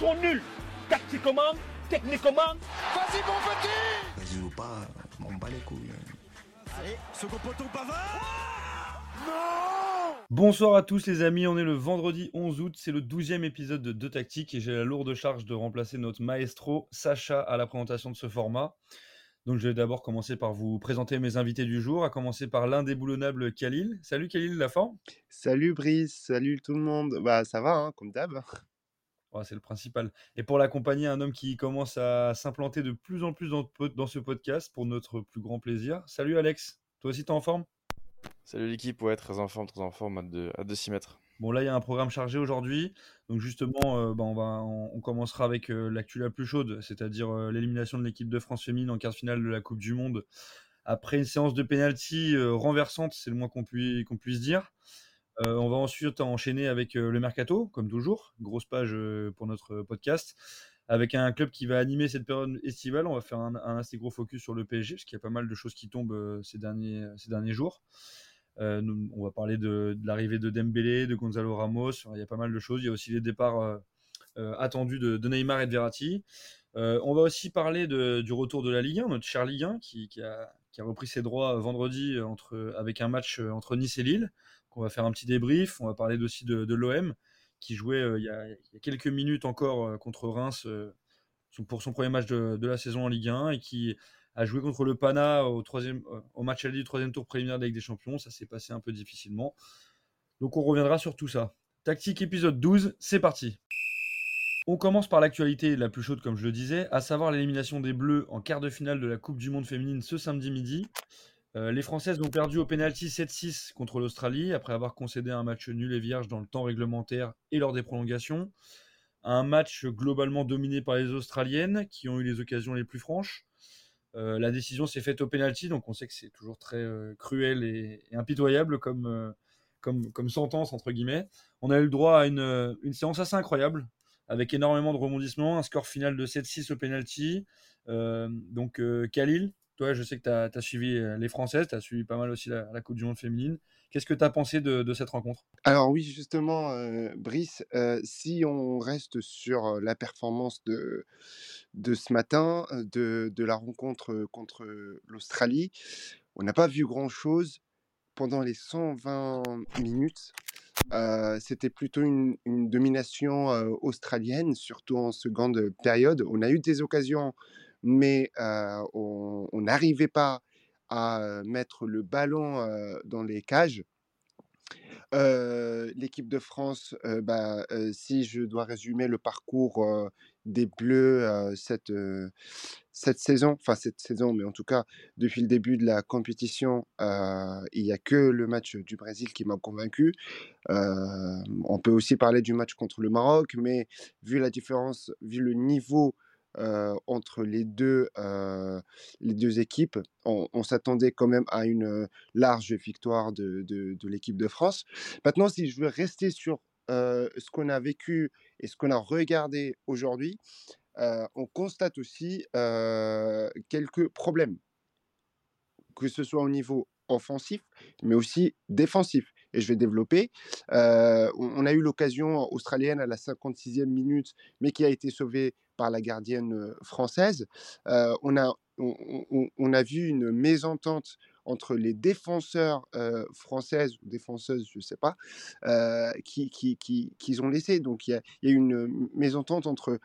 sont nuls. Tactiquement, techniquement. Vas-y, mon petit Vas-y ou pas, on bat les couilles. Allez, second poteau Pavard Non Bonsoir à tous les amis, on est le vendredi 11 août, c'est le 12e épisode de Deux Tactiques et j'ai la lourde charge de remplacer notre maestro Sacha à la présentation de ce format. Donc je vais d'abord commencer par vous présenter mes invités du jour, à commencer par l'indéboulonnable Khalil. Salut Khalil, la forme? Salut Brice, salut tout le monde. Bah ça va, hein, comme d'hab. C'est le principal. Et pour l'accompagner, un homme qui commence à s'implanter de plus en plus dans, dans, ce podcast pour notre plus grand plaisir. Salut Alex, toi aussi t'es en forme? Salut l'équipe, ouais, très en forme, très en forme, de s'y mettre. Bon, là, il y a un programme chargé aujourd'hui. Donc, justement, euh, bah, on, va, on, commencera avec euh, l'actu la plus chaude, c'est-à-dire euh, l'élimination de l'équipe de France féminine en quart de finale de la Coupe du Monde. Après une séance de pénalty renversante, c'est le moins qu'on puisse, qu'on puisse dire. On va ensuite enchaîner avec le Mercato, comme toujours. Grosse page pour notre podcast. Avec un club qui va animer cette période estivale, on va faire un, assez gros focus sur le PSG, parce qu'il y a pas mal de choses qui tombent ces, derniers, jours. Euh, on va parler de, l'arrivée de Dembélé, de Gonzalo Ramos. Il y a pas mal de choses. Il y a aussi les départs euh, euh, attendus de, Neymar et de Verratti. on va aussi parler du retour de la Ligue 1, notre cher Ligue 1, qui, a, repris ses droits vendredi avec un match entre Nice et Lille. On va faire un petit débrief. On va parler aussi de, l'OM, qui jouait il, y a, quelques minutes encore contre Reims pour son premier match de, la saison en Ligue 1 et qui a joué contre le Pana au, troisième, euh, au match aller du troisième tour préliminaire de Ligue des Champions. Ça s'est passé un peu difficilement. Donc on reviendra sur tout ça. Tactique épisode 12, c'est parti. On commence par l'actualité la plus chaude, comme je le disais, à savoir l'élimination des Bleus en quart de finale de la Coupe du Monde féminine ce samedi midi. Euh, les Françaises ont perdu au pénalty 7-6 contre l'Australie après avoir concédé un match nul et vierge dans le temps réglementaire et lors des prolongations. Un match globalement dominé par les Australiennes qui ont eu les occasions les plus franches. Euh, la décision s'est faite au penalty, donc on sait que c'est toujours très euh, cruel et, impitoyable comme, comme, comme sentence, entre guillemets. On a eu le droit à une, une séance assez incroyable, avec énormément de rebondissements, un score final de 7-6 au penalty. donc, Khalil, je sais que tu as, suivi les Françaises, tu as suivi pas mal aussi la, Coupe du Monde féminine. Qu'est-ce que tu as pensé de, cette rencontre? Alors oui, justement, Brice, si on reste sur la performance de, ce matin, de, la rencontre contre l'Australie, on n'a pas vu grand-chose pendant les 120 minutes. C'était plutôt une domination australienne, surtout en seconde période. On a eu des occasions, mais on n'arrivait pas à mettre le ballon dans les cages. L'équipe de France, bah, si je dois résumer le parcours des Bleus cette, cette saison, enfin cette saison, mais en tout cas depuis le début de la compétition, il n'y a que le match du Brésil qui m'a convaincu. on peut aussi parler du match contre le Maroc, mais vu la différence, vu le niveau entre les deux, les deux équipes. On, s'attendait quand même à une large victoire de, de, l'équipe de France. Maintenant, si je veux rester sur ce qu'on a vécu et ce qu'on a regardé aujourd'hui, on constate aussi quelques problèmes, que ce soit au niveau offensif, mais aussi défensif. Et je vais développer. on a eu l'occasion australienne à la 56e minute, mais qui a été sauvée par la gardienne française. on, a, on, a vu une mésentente entre les défenseurs françaises ou défenseuses, je ne sais pas, qui, qui, qui, ont laissé. Donc il y a, y a, une mésentente entre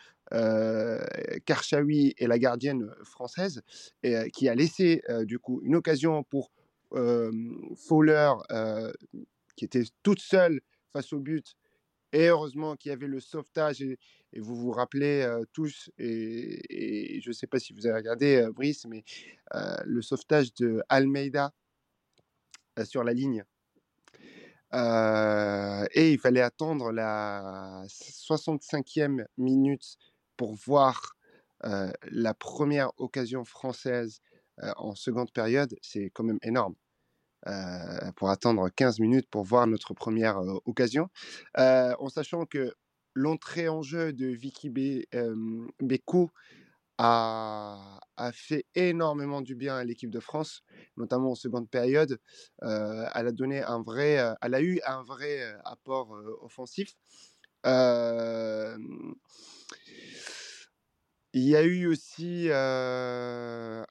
Karchaoui et la gardienne française, et, qui a laissé du coup une occasion pour Fowler, qui était toute seule face au but, et heureusement qu'il y avait le sauvetage, et, vous vous rappelez tous, et, je ne sais pas si vous avez regardé, Brice, mais le sauvetage de Almeida sur la ligne. et il fallait attendre la 65e minute pour voir la première occasion française en seconde période. C'est quand même énorme. Euh, pour attendre 15 minutes pour voir notre première euh, occasion, euh, en sachant que l'entrée en jeu de Vicky Bekou a, a, fait énormément du bien à l'équipe de France, notamment en seconde période. elle a donné un vrai, elle a eu un vrai apport offensif. Il y a eu aussi un,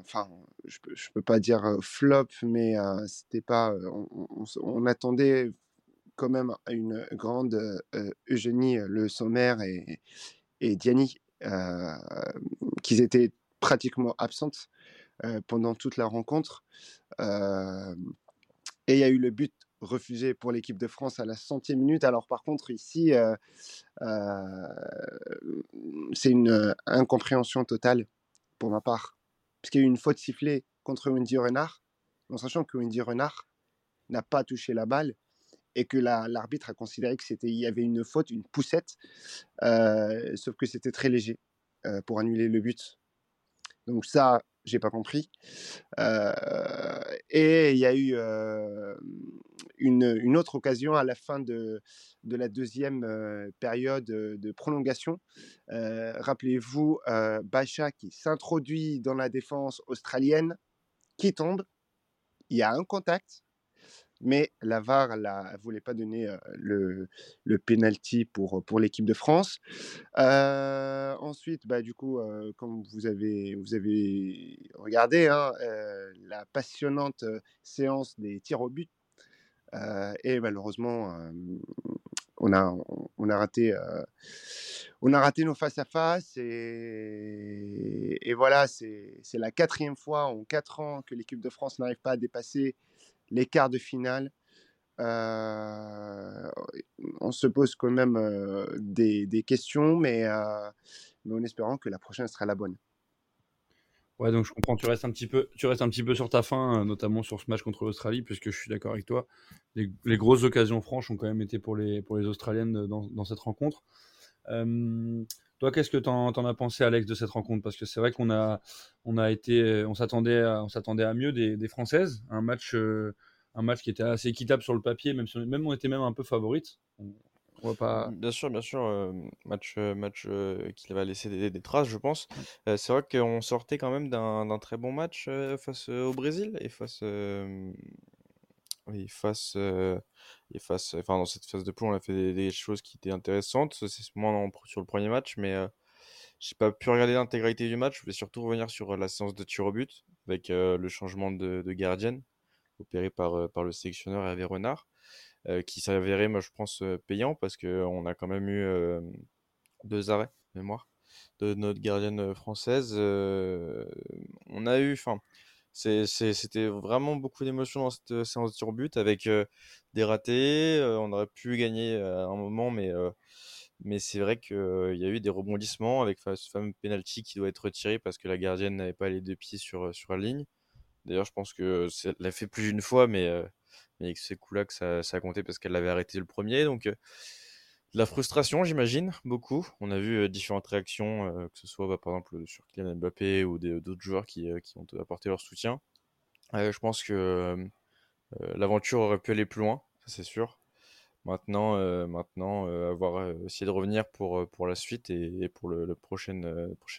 enfin, je peux, peux pas dire flop, mais c'était pas, on, attendait quand même une grande Eugénie Le Sommer et, et Diani, euh, qui étaient pratiquement absentes pendant toute la rencontre. Et il y a eu le but refusé pour l'équipe de France à la centième minute. Alors par contre, ici, euh, euh, c'est une euh, incompréhension totale pour ma part. Parce qu'il y a eu une faute sifflée contre Wendy Renard, en sachant que Wendy Renard n'a pas touché la balle et que la- l'arbitre a considéré que y avait une faute, une poussette, sauf que c'était très léger pour annuler le but. Donc ça, j'ai pas compris. Et il y a eu une, autre occasion à la fin de, la deuxième période de prolongation. Rappelez-vous, Bacha qui s'introduit dans la défense australienne, qui tombe. Il y a un contact, mais la VAR ne voulait pas donner le, penalty pour, l'équipe de France. Ensuite, bah, du coup, comme vous avez, regardé, hein, la passionnante séance des tirs au but. Euh, et malheureusement, on, a, on, a raté, on a raté nos face-à-face. et, et voilà, c'est la quatrième fois en quatre ans que l'équipe de France n'arrive pas à dépasser les quarts de finale. Euh, on se pose quand même des, des questions, mais, euh, mais en espérant que la prochaine sera la bonne. Ouais, donc je comprends. Tu restes un petit peu, tu restes un petit peu sur ta fin, euh, notamment sur ce match contre l'Australie, puisque je suis d'accord avec toi. Les, grosses occasions franches ont quand même été pour les, pour les Australiennes dans, dans cette rencontre. Euh, toi, qu'est-ce que t'en, t'en as pensé, Alex, de cette rencontre? Parce que c'est vrai qu'on a, on a été, on s'attendait, à, on s'attendait à mieux des, des Françaises. Un match, euh, un match qui était assez équitable sur le papier, même si on, même on était même un peu favorite. On va pas. Bien sûr, bien sûr, euh, match, match euh, qui va laisser des, des traces, je pense. Euh, c'est vrai qu'on sortait quand même d'un très bon match face au Brésil et face, oui, face, et face, enfin dans cette phase de poule, on a fait des, des choses qui étaient intéressantes. C'est moins sur le premier match, mais j'ai pas pu regarder l'intégralité du match. Je voulais surtout revenir sur la séance de tir au but avec le changement de, de gardienne opéré par, par le sélectionneur Hervé Renard qui s'est avéré, moi je pense, euh, payant parce qu'on a quand même eu euh, deux arrêts mémoire de notre gardienne euh, française. Euh, on a eu, enfin, c'était vraiment beaucoup d'émotions dans cette euh, séance de but avec euh, des ratés. euh, on aurait pu gagner à un moment, mais, euh, mais c'est vrai qu'il y a eu des rebondissements avec ce fameux penalty qui doit être retiré parce que la gardienne n'avait pas les deux pieds sur, sur la ligne. D'ailleurs, je pense que elle l'a fait plus d'une fois, mais, euh, mais avec ces coups-là que ça, a compté parce qu'elle l'avait arrêté le premier. Donc, euh, de la frustration, j'imagine, beaucoup. On a vu euh, différentes réactions, euh, que ce soit bah, par exemple sur Kylian Mbappé ou d'autres joueurs qui, ont apporté leur soutien. Je pense que l'aventure aurait pu aller plus loin, ça c'est sûr. Maintenant, maintenant avoir essayé de revenir pour, pour la suite et, pour le, le prochain,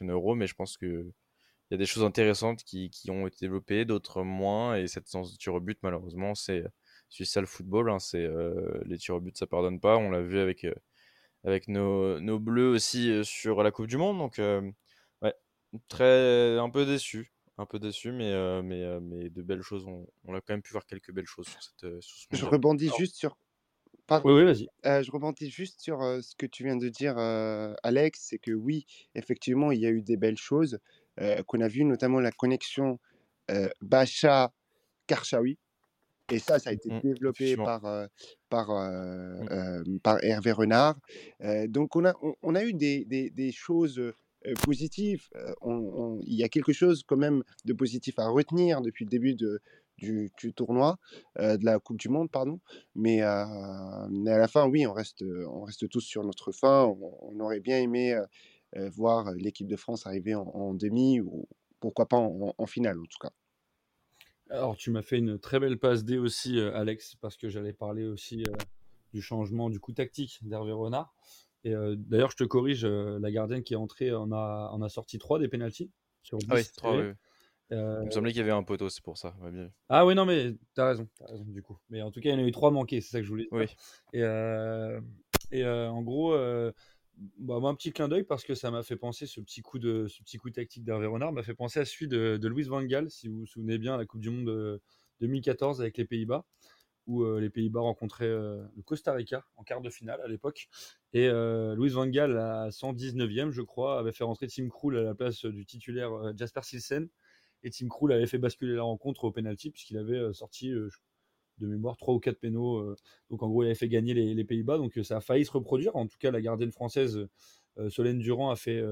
Euro, mais je pense que il y a des choses intéressantes qui, qui ont été développées, d'autres moins. Et cette séance de tir au but, malheureusement, c'est c'est ça le football. hein, c'est euh, les tirs au but, ça pardonne pas. On l'a vu avec euh, avec nos, nos bleus aussi euh, sur la Coupe du Monde. Donc euh, ouais, très un peu déçu, un peu déçu, mais euh, mais euh, mais de belles choses. On, on a quand même pu voir quelques belles choses sur cette euh, sur ce Je rebondis juste sur. Pardon. Oui, oui, vas-y. Euh, je rebondis juste sur euh, ce que tu viens de dire, euh, Alex, c'est que oui, effectivement, il y a eu des belles choses euh, qu'on a vues, notamment la connexion euh, Bacha-Karchaoui. Et ça, ça a été Mm, développé par, euh, par, euh, Mm. euh, par Hervé Renard. Donc, on a, on, on a eu des, des, des choses positives. On- il y a quelque chose quand même de positif à retenir depuis le début de, du, du tournoi, de la Coupe du Monde, pardon. Mais, mais à la fin, oui, on reste, on reste tous sur notre fin. On, aurait bien aimé voir l'équipe de France arriver en, en demi ou pourquoi pas en, en finale, en tout cas. Alors, tu m'as fait une très belle passe D aussi, euh, Alex, parce que j'allais parler aussi euh, du changement du coup tactique d'Hervé Renard. Et euh, d'ailleurs, je te corrige, la gardienne qui est entrée en a, en a sorti 3 des pénalties sur 10 Ah oui, trois, tirés. oui. Il me semblait qu'il y avait un poteau, c'est pour ça. Bien. Ah oui, non, mais t'as raison, t'as raison du coup. Mais en tout cas, il y en a eu 3 manqués, c'est ça que je voulais dire. Oui. Et, et en gros, bah, un petit clin d'œil parce que ça m'a fait penser, ce petit coup, de, ce petit coup tactique d'Hervé Renard m'a fait penser à celui de, de Louis Van Gaal, si vous vous souvenez bien, à la Coupe du Monde euh, 2014 avec les Pays-Bas, où euh, les Pays-Bas rencontraient euh, le Costa Rica en quart de finale à l'époque. Et euh, Louis Van Gaal, à 119e, je crois, avait fait rentrer Tim Krul à la place du titulaire euh, Jasper Silsen. Et Tim Krul avait fait basculer la rencontre au penalty, puisqu'il avait euh, sorti, euh, de mémoire, 3 ou 4 pénaux. euh, donc en gros, il avait fait gagner les, Pays-Bas. Donc euh, ça a failli se reproduire. En tout cas, la gardienne française, euh, Solène Durand, a fait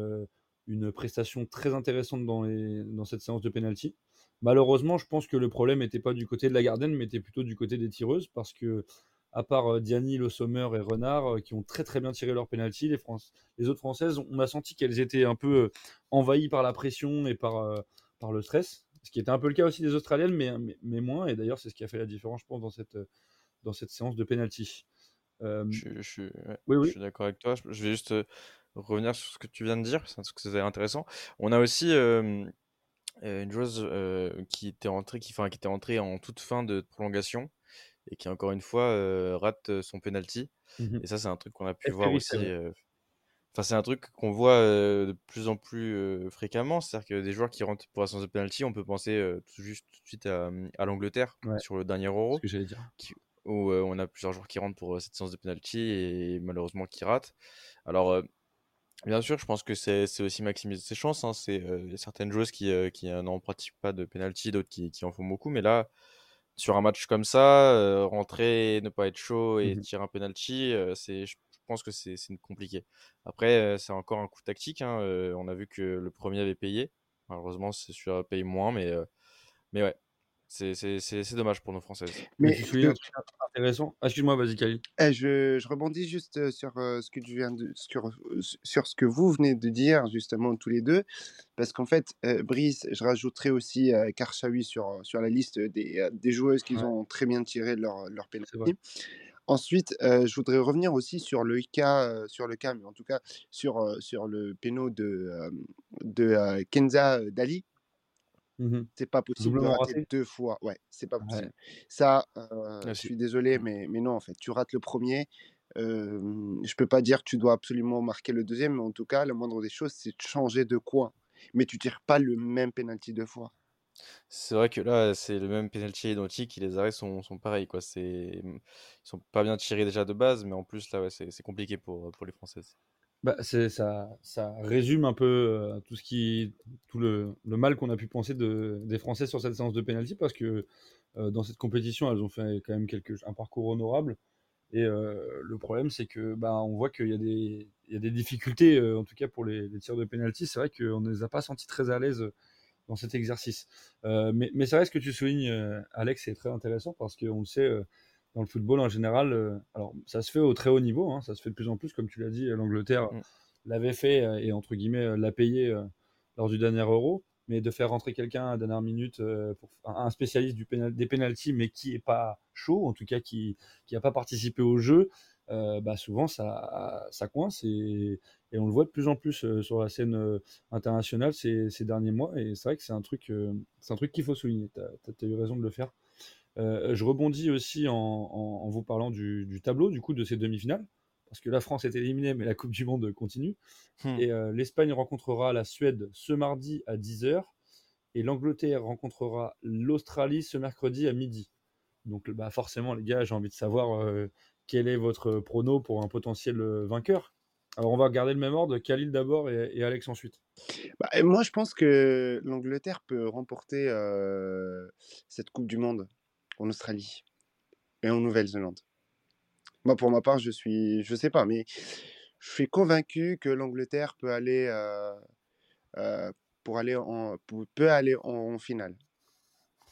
une prestation très intéressante dans, les, dans cette séance de penalty. Malheureusement, je pense que le problème n'était pas du côté de la gardienne, mais était plutôt du côté des tireuses, parce que à part Diani, Le Sommer et Renard, qui ont très très bien tiré leur penalty, les, les autres Françaises, on a senti qu'elles étaient un peu envahies par la pression et par, par le stress, ce qui était un peu le cas aussi des Australiennes, mais, mais, mais moins, et d'ailleurs c'est ce qui a fait la différence, je pense, dans cette, dans cette séance de penalty. Euh, Je, je suis, ouais, oui, je oui. suis d'accord avec toi. Je, vais juste euh, revenir sur ce que tu viens de dire, parce que c'est intéressant. On a aussi euh, une joueuse euh, qui était entrée, qui, enfin, qui était entrée en toute fin de prolongation et qui encore une fois rate son penalty. Mhm. Et ça, c'est un truc qu'on a pu voir aussi. Enfin, c'est un truc qu'on voit euh, de plus en plus euh, fréquemment. C'est-à-dire que des joueurs qui rentrent pour la séance de penalty, on peut penser euh, tout juste tout de suite à, à l'Angleterre Ouais. sur le dernier Euro que j'allais dire. qui- où on a plusieurs joueurs qui rentrent pour cette séance de penalty et malheureusement qui ratent. Alors, bien sûr, je pense que c'est aussi maximiser ses chances. hein. C'est certaines joueuses qui, qui n'en pratiquent pas de penalty, d'autres qui, qui en font beaucoup. Mais là, sur un match comme ça, rentrer, ne pas être chaud et Mhm. tirer un penalty, c'est, je pense que c'est compliqué. Après, euh, c'est encore un coup tactique. hein. Euh, on a vu que le premier avait payé. Malheureusement, c'est celui-là paye moins, mais, euh, mais ouais, c'est c'est- c'est- c'est dommage pour nos Françaises. Mais je, un truc intéressant? Ah, excuse-moi, vas-y, eh, je, je rebondis juste sur euh, ce que tu viens de, sur, sur ce que vous venez de dire justement tous les deux, parce qu'en fait, euh, Brice, je rajouterai aussi euh, Karchaoui sur, sur la liste des, euh, des joueuses qui Ouais, ont très bien tiré leur, leur penalty. Ensuite, euh, je voudrais revenir aussi sur le cas, euh, sur le cas, mais en tout cas sur, euh, sur le péno de, de Kenza Dali. Mhm. C'est pas possible de rater raté? deux fois. Ouais, c'est pas Ouais. possible. Ça, Ah, je suis désolé, mais, mais non, en fait, tu rates le premier. Je peux pas dire que tu dois absolument marquer le deuxième, mais en tout cas, la moindre des choses, c'est de changer de coin. Mais tu tires pas le même penalty deux fois. C'est vrai que là, c'est le même penalty identique, et les arrêts sont, sont pareils, quoi. C'est, ils sont pas bien tirés déjà de base, mais en plus, là, ouais, c'est c'est compliqué pour, pour les Françaises. Bah, c'est, ça, ça résume un peu euh, tout, ce qui, tout le, le mal qu'on a pu penser de, des Français sur cette séance de pénalty parce que euh, dans cette compétition, elles ont fait quand même quelque, un parcours honorable. Et euh, le problème, c'est que bah, on voit qu'il y a des, il y a des difficultés, en tout cas pour les, les tirs de pénalty. C'est vrai qu'on ne les a pas sentis très à l'aise dans cet exercice. Euh, mais, mais c'est vrai ce que tu soulignes, euh, Alex, c'est très intéressant parce qu'on le sait, euh, dans le football en général, alors ça se fait au très haut niveau, hein, ça se fait de plus en plus, comme tu l'as dit, l'Angleterre Mm. l'avait fait et entre guillemets l'a payé lors du dernier Euro. Mais de faire rentrer quelqu'un à la dernière minute, euh, pour, un spécialiste du pénal, des pénalties, mais qui est pas chaud, en tout cas qui n'a pas participé au jeu, euh, bah souvent ça, ça coince et, et on le voit de plus en plus euh, sur la scène euh, internationale ces, ces derniers mois. Et c'est vrai que c'est un truc, c'est un truc qu'il faut souligner. Tu as, eu raison de le faire. Euh, je rebondis aussi en, en, en vous parlant du, du, tableau du coup de ces demi-finales, parce que la France est éliminée, mais la Coupe du Monde continue. Hmm. Et euh, l'Espagne rencontrera la Suède ce mardi à 10h, et l'Angleterre rencontrera l'Australie ce mercredi à midi. Donc bah, forcément, les gars, j'ai envie de savoir euh, quel est votre prono pour un potentiel euh, vainqueur? Alors on va regarder le même ordre, Khalil d'abord et, et, Alex ensuite. Bah, moi, je pense que l'Angleterre peut remporter euh, cette Coupe du Monde en Australie et en Nouvelle-Zélande. Moi, pour ma part, je suis, je sais pas, mais je suis convaincu que l'Angleterre peut aller euh, euh, pour aller en pour, peut aller en, en, finale.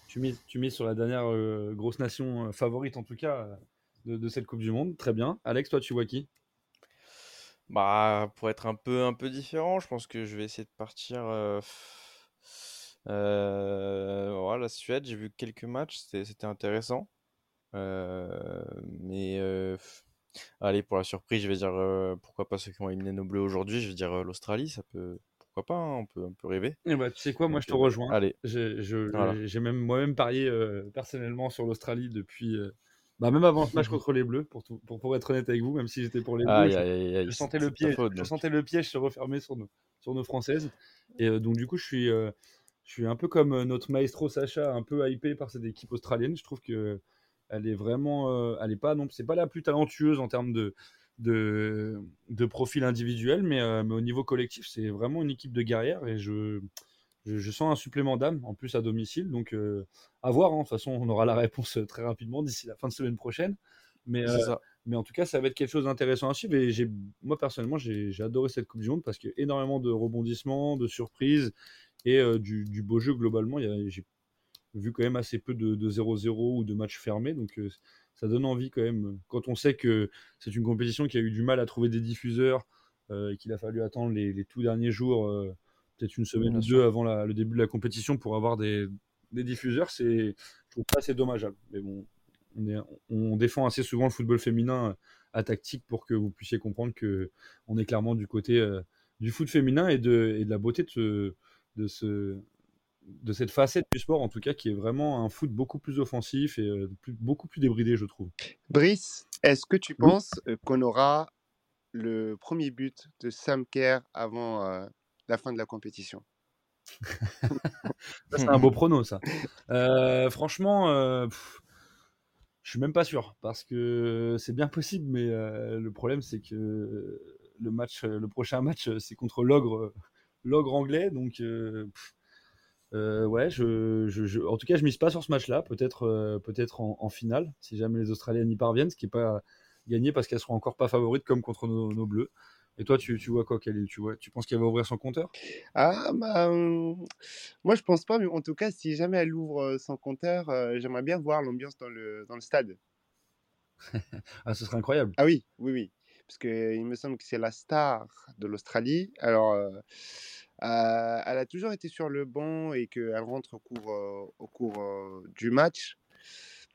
Tu mets, tu mets sur la dernière grosse nation favorite en tout cas de, de, cette Coupe du Monde, très bien. Alex, toi, tu vois qui? Bah, pour être un peu un peu différent, je pense que je vais essayer de partir. Euh, voilà, la Suède, j'ai vu quelques matchs, c'était intéressant. Euh, mais euh, allez, pour la surprise, je vais dire euh, pourquoi pas ceux qui ont éliminé nos bleus aujourd'hui. Je vais dire l'Australie, ça peut, pourquoi pas, hein, on peut, on peut rêver. Et bah, tu sais quoi, moi Donc, je te rejoins. Allez, j'ai voilà. même moi-même parié euh, personnellement sur l'Australie depuis Bah, même avant ce match contre les Bleus, pour, tout, pour, pour être honnête avec vous, même si j'étais pour les Bleus, Aïe, je, aïe, aïe, aïe, je c'est sentais le piège, faute, je sentais le piège se refermer sur nos, sur nos Françaises. Et euh, donc, du coup, je suis, euh, je suis un peu comme euh, notre maestro Sacha, un peu hypé par cette équipe australienne. Je trouve que elle est vraiment, euh, elle est pas non, c'est pas la plus talentueuse en termes de de, de profil individuel, mais, euh, mais au niveau collectif, c'est vraiment une équipe de guerrières et je, je, je sens un supplément d'âme en plus à domicile. Donc, euh, à voir. hein. De toute façon, on aura la réponse euh, très rapidement d'ici la fin de semaine prochaine. Mais, euh, ça. mais en tout cas, ça va être quelque chose d'intéressant à suivre. Et moi, personnellement, j'ai adoré cette Coupe du Monde parce qu'il y a énormément de rebondissements, de surprises et euh, du, du beau jeu globalement. J'ai vu quand même assez peu de de 0-0 ou de matchs fermés. Donc, ça donne envie quand même. Quand on sait que c'est une compétition qui a eu du mal à trouver des diffuseurs et qu'il a fallu attendre les, les tout derniers jours, peut-être une semaine ou deux avant la- le début de la compétition pour avoir des, des diffuseurs, c'est, je trouve pas assez dommageable. Mais bon, on, est, on défend assez souvent le football féminin à tactique pour que vous puissiez comprendre que on est clairement du côté euh, du foot féminin et de, et de la beauté de, ce, de, ce, de cette facette du sport, en tout cas, qui est vraiment un foot beaucoup plus offensif et euh, plus- beaucoup plus débridé, je trouve. Brice, est-ce que tu Oui. penses euh, qu'on aura le premier but de Sam Kerr avant euh, la fin de la compétition c'est un beau prono, ça. Euh, franchement, euh, je suis même pas sûr parce que c'est bien possible, mais euh, le problème c'est que le match, le prochain match, c'est contre l'ogre, anglais, donc euh, ouais, je, en tout cas, je mise pas sur ce match-là. Peut-être, peut-être en, finale, si jamais les Australiennes y parviennent, ce qui est pas gagné parce qu'elles seront encore pas favorites comme contre nos bleus. Et toi, tu, tu vois quoi, Khalil? Tu vois, tu penses qu'elle va ouvrir son compteur? Ah, bah, hum, moi je pense pas, mais en tout cas, si jamais elle ouvre euh, son compteur, euh, j'aimerais bien voir l'ambiance dans le, dans le stade. Ah, ce serait incroyable. Ah oui, oui, oui. Parce qu'il me semble que c'est la star de l'Australie. Alors, euh, elle a toujours été sur le banc et qu'elle rentre au cours, au cours du match.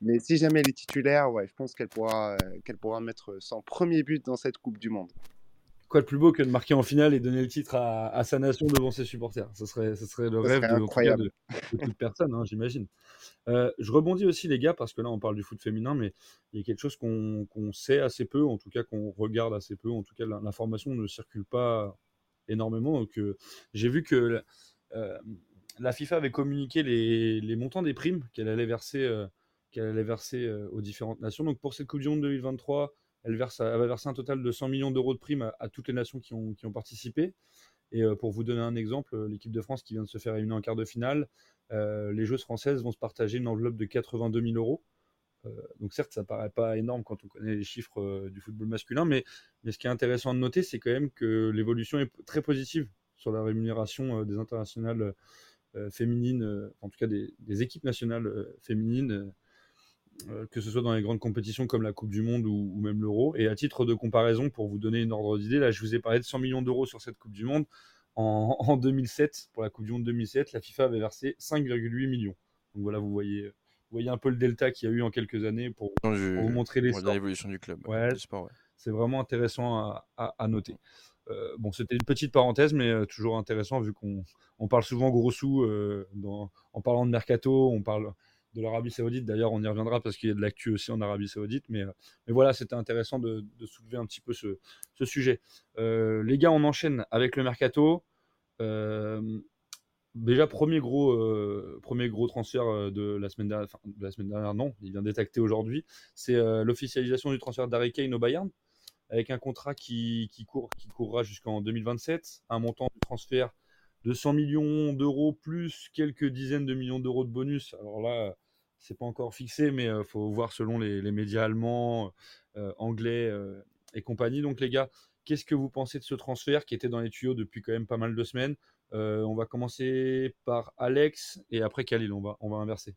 Mais si jamais elle est titulaire, ouais, je pense qu'elle pourra, qu'elle pourra mettre son premier but dans cette Coupe du Monde. Quoi de plus beau que de marquer en finale et donner le titre à, à sa nation devant ses supporters Ce serait, ce serait le Ça rêve serait de, incroyable. toute personne, hein, j'imagine. Euh, je rebondis aussi, les gars, parce que là, on parle du foot féminin, mais il y a quelque chose qu'on sait assez peu, en tout cas qu'on regarde assez peu, en tout cas, l'information ne circule pas énormément. Donc, euh, j'ai vu que la, euh, la FIFA avait communiqué les, les montants des primes qu'elle allait verser, euh, qu'elle allait verser aux différentes nations. Donc, pour cette Coupe du Monde 2023, elle, va verser un total de 100 millions d'euros de primes à, toutes les nations qui ont, participé. Et euh, pour vous donner un exemple, euh, l'équipe de France qui vient de se faire éliminer en quart de finale, euh, les joueuses françaises vont se partager une enveloppe de 82 000 euros. Donc certes, ça paraît pas énorme quand on connaît les chiffres du football masculin, mais, ce qui est intéressant de noter, c'est quand même que l'évolution est très positive sur la rémunération des internationales féminines, en tout cas des, équipes nationales féminines, que ce soit dans les grandes compétitions comme la Coupe du Monde ou, ou même l'Euro. Et à titre de comparaison, pour vous donner une ordre d'idée, là je vous ai parlé de 100 millions d'euros sur cette Coupe du Monde. En, en 2007, pour la Coupe du Monde 2007, la FIFA avait versé 5,8 millions. Donc voilà, vous voyez, vous voyez un peu le delta qu'il y a eu en quelques années pour, vous montrer l'évolution du club, Ouais, ouais. c'est vraiment intéressant à, à- à noter. Euh, bon, c'était une petite parenthèse, mais euh, toujours intéressant vu qu'on on parle souvent gros sous euh, dans- en parlant de mercato, on parle de l'Arabie Saoudite. D'ailleurs, on y reviendra parce qu'il y a de l'actu aussi en Arabie Saoudite. Mais, euh, mais voilà, c'était intéressant de, soulever un petit peu ce, sujet. Euh, les gars, on enchaîne avec le mercato. Euh, déjà, premier gros, premier gros transfert de la semaine dernière, non, il vient d'être aujourd'hui. C'est l'officialisation du transfert d'Harry Kane au Bayern avec un contrat qui, qui, court, qui courra jusqu'en 2027, un montant de transfert de 100 millions d'euros plus quelques dizaines de millions d'euros de bonus. Alors là, c'est pas encore fixé, mais il faut voir selon les, médias allemands, euh, anglais euh, et compagnie. Donc les gars, qu'est-ce que vous pensez de ce transfert qui était dans les tuyaux depuis quand même pas mal de semaines? Euh, On va commencer par Alex et après Khalil, on va inverser.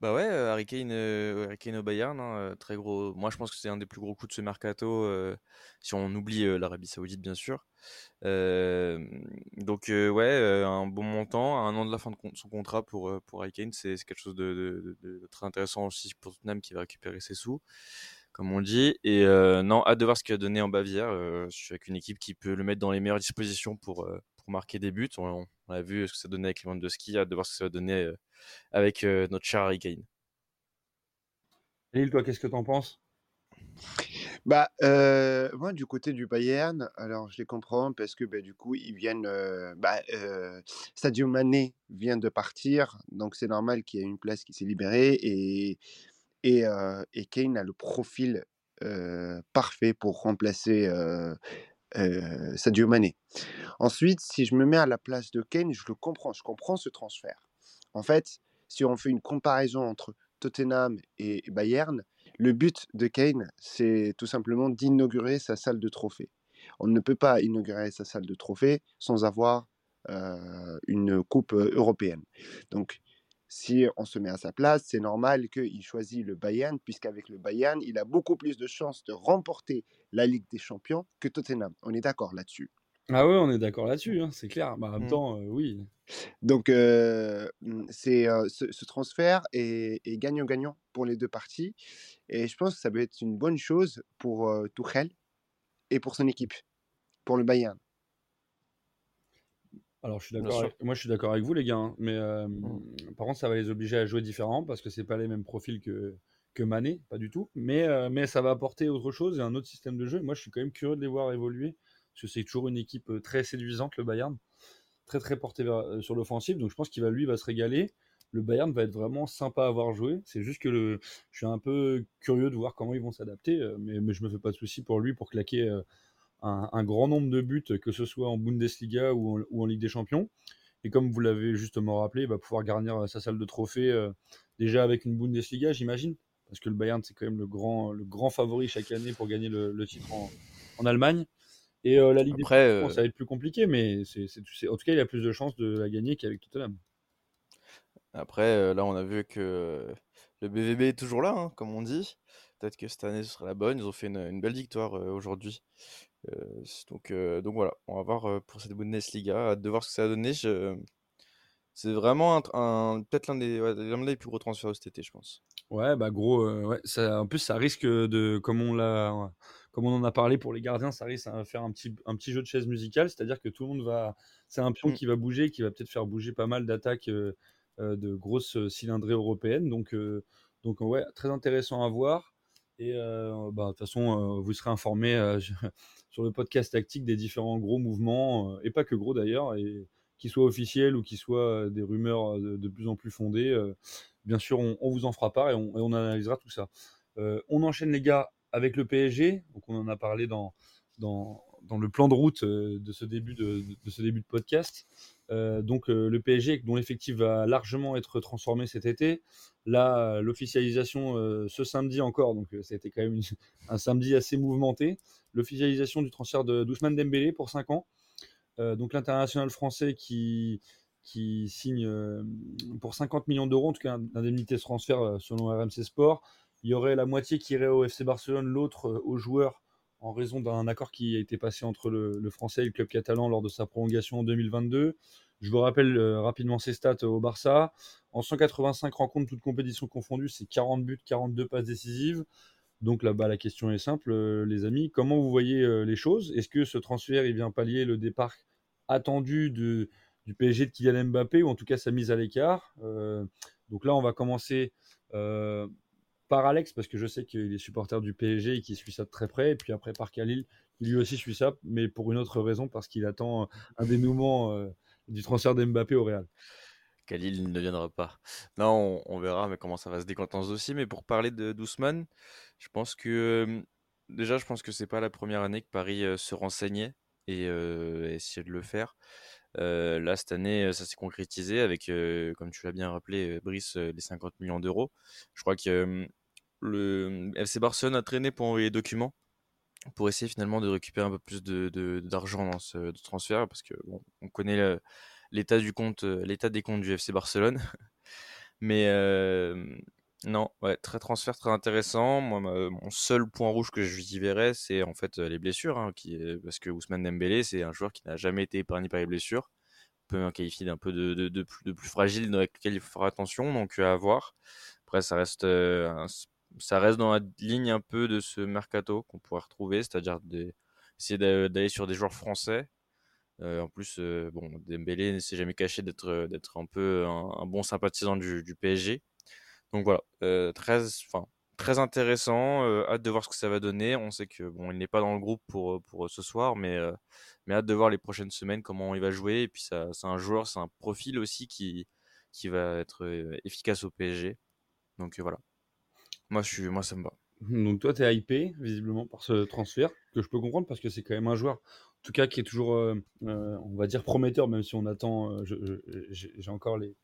Bah ouais, euh, euh, au Bayern, hein, euh, très gros. Moi, je pense que c'est un des plus gros coups de ce mercato, si on oublie l'Arabie Saoudite, bien sûr. Donc ouais, un bon montant, un an de la fin de son contrat pour pour Harry c'est quelque chose de, très intéressant aussi pour Tottenham qui va récupérer ses sous, comme on dit. Et non, hâte de voir ce qu'il a donné en Bavière. je suis avec une équipe qui peut le mettre dans les meilleures dispositions pour pour marquer des buts. On, a vu ce que ça donnait avec Lewandowski, hâte de voir ce que ça va donner avec euh, notre cher Harry Kane. Lille, toi, qu'est-ce que tu en penses? Bah, euh, moi, du côté du Bayern, alors je les comprends parce que bah, du coup, ils viennent. euh, bah, euh, Sadio Mané vient de partir, donc c'est normal qu'il y ait une place qui s'est libérée et, et, euh, et Kane a le profil euh, parfait pour remplacer euh, euh, Sadio Mané. Ensuite, si je me mets à la place de Kane, je le comprends, je comprends ce transfert. En fait, si on fait une comparaison entre Tottenham et Bayern, le but de Kane, c'est tout simplement d'inaugurer sa salle de trophée. On ne peut pas inaugurer sa salle de trophée sans avoir euh, une coupe euh, européenne. Donc, si on se met à sa place, c'est normal qu'il choisit le Bayern, puisqu'avec le Bayern, il a beaucoup plus de chances de remporter la Ligue des Champions que Tottenham. On est d'accord là-dessus. Ah ouais, on est d'accord là-dessus, hein, c'est clair. Bah, en même Mm. temps, euh, oui. Donc, euh, mm, c'est, euh, ce, ce transfert est, est gagnant-gagnant pour les deux parties. Et je pense que ça peut être une bonne chose pour euh, Tuchel et pour son équipe, pour le Bayern. Alors, je suis d'accord. avec- Moi, je suis d'accord avec vous, les gars. hein, Mais euh, Mm. par contre, ça va les obliger à jouer différemment parce que c'est pas les mêmes profils que, que Mané, pas du tout. Mais, euh, mais ça va apporter autre chose et un autre système de jeu. Moi, je suis quand même curieux de les voir évoluer parce que c'est toujours une équipe euh, très séduisante, le Bayern, très très porté euh, sur l'offensive. Donc, je pense qu'il va lui va se régaler. Le Bayern va être vraiment sympa à voir jouer. C'est juste que je suis un peu curieux de voir comment ils vont s'adapter, euh, mais, je me fais pas de soucis pour lui pour claquer un, grand nombre de buts, que ce soit en Bundesliga ou en, Ligue des Champions. Et comme vous l'avez justement rappelé, il va pouvoir garnir sa salle de trophée déjà avec une Bundesliga, j'imagine. Parce que le Bayern, c'est quand même le grand, favori chaque année pour gagner le, titre en Allemagne. Et euh, la Ligue Après, des Champions, euh, ça va être plus compliqué, mais c'est, en tout cas, il a plus de chances de la gagner qu'avec Tottenham. Après, euh, là, on a vu que le BVB est toujours là, hein, comme on dit. Peut-être que cette année, ce sera la bonne. Ils ont fait une, une belle victoire euh, aujourd'hui. Euh, donc, euh, donc voilà, on va voir pour cette Bundesliga. Hâte de voir ce que ça va donner. Je- C'est vraiment un, tr- un- peut-être l'un des, ouais, l'un des plus gros transferts de cet été, je pense. Ouais, bah gros, ouais, ça, en plus ça risque de, comme on l'a, comme on en a parlé pour les gardiens, ça risque de faire un petit, un petit jeu de chaise musicale, c'est-à-dire que tout le monde va, c'est un pion Mm. qui va bouger, qui va peut-être faire bouger pas mal d'attaques euh, euh, de grosses euh, cylindrées européennes, donc, euh, donc ouais, très intéressant à voir. Et bah, de toute façon, vous serez informés euh, sur le podcast tactique des différents gros mouvements, et pas que gros d'ailleurs, et qu'ils soient officiels ou qu'ils soient des rumeurs de, de plus en plus fondées. bien sûr, on, on vous en fera part et on, et on analysera tout ça. Euh, on enchaîne, les gars, avec le PSG. Donc, on en a parlé dans, dans, le plan de route euh, de, ce début de, ce début de podcast. Euh, donc, euh, le PSG, dont l'effectif va largement être transformé cet été. Là, l'officialisation ce samedi encore, donc ça a été quand même un samedi assez mouvementé. L'officialisation du transfert de d'Ousmane Dembélé pour 5 ans. Donc l'international français qui, qui signe pour 50 millions d'euros, en tout cas l'indemnité de transfert selon RMC Sport. Il y aurait la moitié qui irait au FC Barcelone, l'autre euh, aux joueurs en raison d'un accord qui a été passé entre le, français et le club catalan lors de sa prolongation en 2022. Je vous rappelle euh, rapidement ses stats au Barça. En 185 rencontres, toutes compétitions confondues, c'est 40 buts, 42 passes décisives. Donc là-bas, la question est simple, euh, les amis. Comment vous voyez euh, les choses? Est-ce que ce transfert, il vient pallier le départ attendu du PSG de Kylian Mbappé, ou en tout cas sa mise à l'écart? Euh, Donc là, on va commencer euh, par Alex, parce que je sais qu'il est supporter du PSG et qu'il suit ça de très près. Et puis après, par Khalil, qui lui aussi suit ça, mais pour une autre raison, parce qu'il attend un dénouement euh, du transfert d'Mbappé au Real. Khalil il ne viendra pas. Non, on, verra mais comment ça va se décanter dossier. Mais pour parler de d'Ousmane, je pense que euh, déjà, je pense que c'est pas la première année que Paris euh, se renseignait et euh, essayait de le faire. Euh, là, cette année, euh, ça s'est concrétisé avec, euh, comme tu l'as bien rappelé, euh, Brice, euh, les 50 millions d'euros. Je crois que euh, le FC Barcelone a traîné pour envoyer les documents pour essayer finalement de récupérer un peu plus de, de- d'argent dans ce de transfert parce que bon, on connaît l'état du compte, euh, l'état des comptes du FC Barcelone. Mais euh, non, ouais, très transfert très intéressant. Moi, mon seul point rouge que je y verrais, c'est en fait euh, les blessures, hein, parce que Ousmane Dembélé, c'est un joueur qui n'a jamais été épargné par les blessures. Peut même qualifier d'un peu de, de, de plus, de plus fragile, dans lequel il faut faire attention, donc euh, à voir. Après, ça reste, euh, un- ça reste dans la ligne un peu de ce mercato qu'on pourrait retrouver, c'est-à-dire de- essayer d'a- d'aller sur des joueurs français. Euh, en plus, euh, bon, Dembélé ne s'est jamais caché d'être d'être un peu un, bon sympathisant du, PSG. Donc voilà, euh, 13, enfin, très intéressant. euh, hâte de voir ce que ça va donner. On sait que bon, il n'est pas dans le groupe pour, pour ce soir, mais, euh, mais hâte de voir les prochaines semaines comment il va jouer. Et puis c'est un joueur, c'est un profil aussi qui, qui va être euh, efficace au PSG. Donc euh, voilà. Moi, je suis, moi, ça me va. Donc toi, tu es hypé visiblement par ce transfert, que je peux comprendre parce que c'est quand même un joueur, en tout cas, qui est toujours, euh, euh, on va dire, prometteur, même si on attend, euh, j'ai encore les,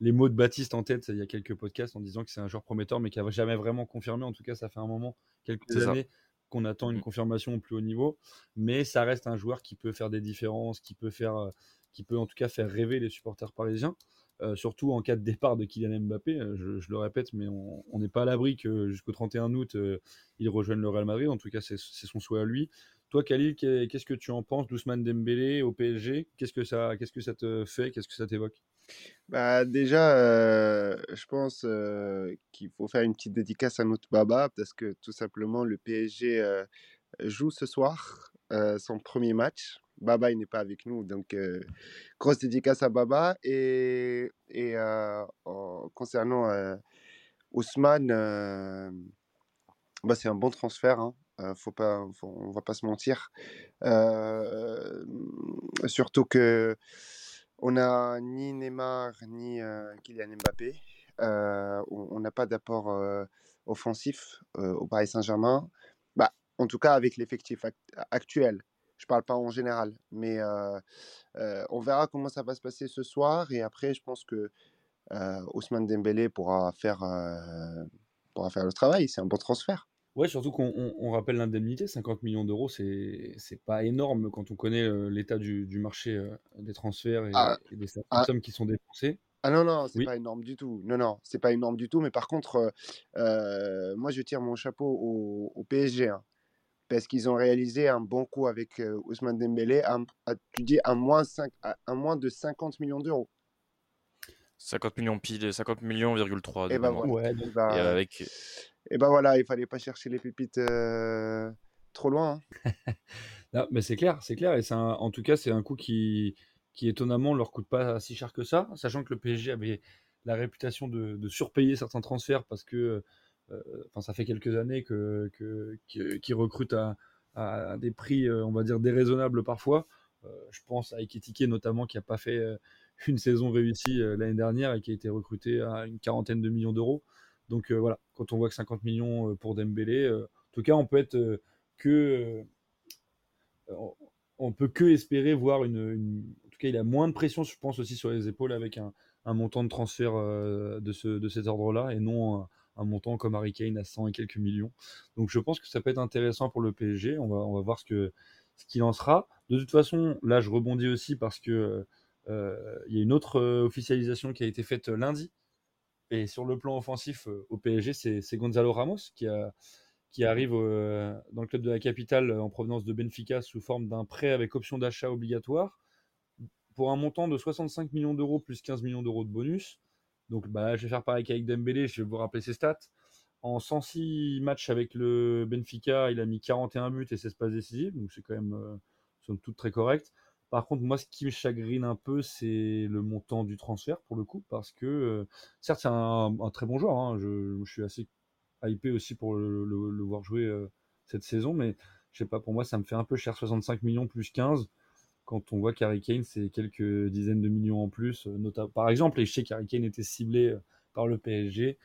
les mots de Baptiste en tête, il y a quelques podcasts en disant que c'est un joueur prometteur, mais qui n'a jamais vraiment confirmé. En tout cas, ça fait un moment, quelques années, qu'on attend une Mm. confirmation au plus haut niveau. Mais ça reste un joueur qui peut faire des différences, qui peut faire, qui peut en tout cas faire rêver les supporters parisiens. Euh, surtout en cas de départ de Kylian Mbappé, euh, je, le répète, mais on n'est pas à l'abri que jusqu'au 31 août, euh, il rejoigne le Real Madrid. En tout cas, c'est son souhait à lui. Toi, Khalil, qu'est- qu'est-ce que tu en penses d'Ousmane Dembélé au PSG Qu'est-ce que ça, que ça te fait? Qu'est-ce que ça t'évoque? Bah, déjà, je pense qu'il faut faire une petite dédicace à notre Baba parce que tout simplement, le PSG joue ce soir son premier match. Baba, il n'est pas avec nous, donc euh, grosse dédicace à Baba. Et, et concernant Ousmane, bah, c'est un bon transfert. Hein. Faut pas, on va pas se mentir. Surtout que on n'a ni Neymar ni Kylian Mbappé. On n'a pas d'apport offensif au Paris Saint-Germain. Bah, en tout cas, avec l'effectif act- actuel. Je parle pas en général, mais on verra comment ça va se passer ce soir. Et après, je pense que Ousmane Dembélé pourra faire, pourra faire le travail. C'est un bon transfert. Ouais, surtout qu'on on- on rappelle l'indemnité, 50 millions d'euros, c'est c'est pas énorme quand on connaît euh, l'état du, du marché euh, des transferts et, Ah, et des ah, sommes qui sont dépensées. Ah non, non, c'est Oui. pas énorme du tout. Non, non, c'est pas énorme du tout. Mais par contre, euh, moi, je tire mon chapeau au, au PSG. hein, parce qu'ils ont réalisé un bon coup avec euh, Ousmane Dembélé, à, à- tu dis à moins, cinq- à, à moins de 50 millions d'euros. 50 millions pile, 50 millions,3 de Et ben mémoire. voilà. Ouais, Et donc, Et ben, avec, et ben voilà, il fallait pas chercher les pépites euh, trop loin. hein. mais c'est clair, c'est clair. Et c'est en tout cas, c'est un coup qui, qui étonnamment leur coûte pas si cher que ça, sachant que le PSG avait la réputation de, de surpayer certains transferts parce que euh, enfin, ça fait quelques années que, que, recrutent à, des prix, euh, on va dire, déraisonnables parfois. Euh, je pense à Ekitike notamment, qui n'a pas fait euh, une saison réussie euh, l'année dernière et qui a été recruté à une quarantaine de millions d'euros. Donc euh, voilà, quand on voit que 50 millions euh, pour Dembélé, euh, en tout cas, on peut être euh, que euh, on, peut que espérer voir une, En tout cas, il a moins de pression, je pense, aussi sur les épaules avec un, montant de transfert euh, de, de cet ordre-là et non un, montant comme Harry Kane à 100 et quelques millions. Donc je pense que ça peut être intéressant pour le PSG. On va, on va voir ce que ce qu'il en sera. De toute façon, là, je rebondis aussi parce que euh, y a une autre euh, officialisation qui a été faite lundi. Et sur le plan offensif, euh, au PSG, c'est Gonzalo Ramos qui, qui arrive dans le club de la capitale en provenance de Benfica sous forme d'un prêt avec option d'achat obligatoire pour un montant de 65 millions d'euros plus 15 millions d'euros de bonus. Donc bah, je vais faire pareil qu'avec Dembélé, je vais vous rappeler ses stats. En 106 matchs avec le Benfica, il a mis 41 buts et 16 passes décisives, donc c'est quand même euh, somme très correct. Par contre, moi, ce qui me chagrine un peu, c'est le montant du transfert, pour le coup, parce que, euh, certes, c'est un, très bon joueur, hein, je, suis assez hypé aussi pour le voir jouer euh, cette saison, mais je sais pas, pour moi, ça me fait un peu cher, 65 millions plus 15, quand on voit qu'Harry Kane, c'est quelques dizaines de millions en plus, euh, notamment, par exemple, et je sais qu'Harry Kane était ciblé euh, par le PSG,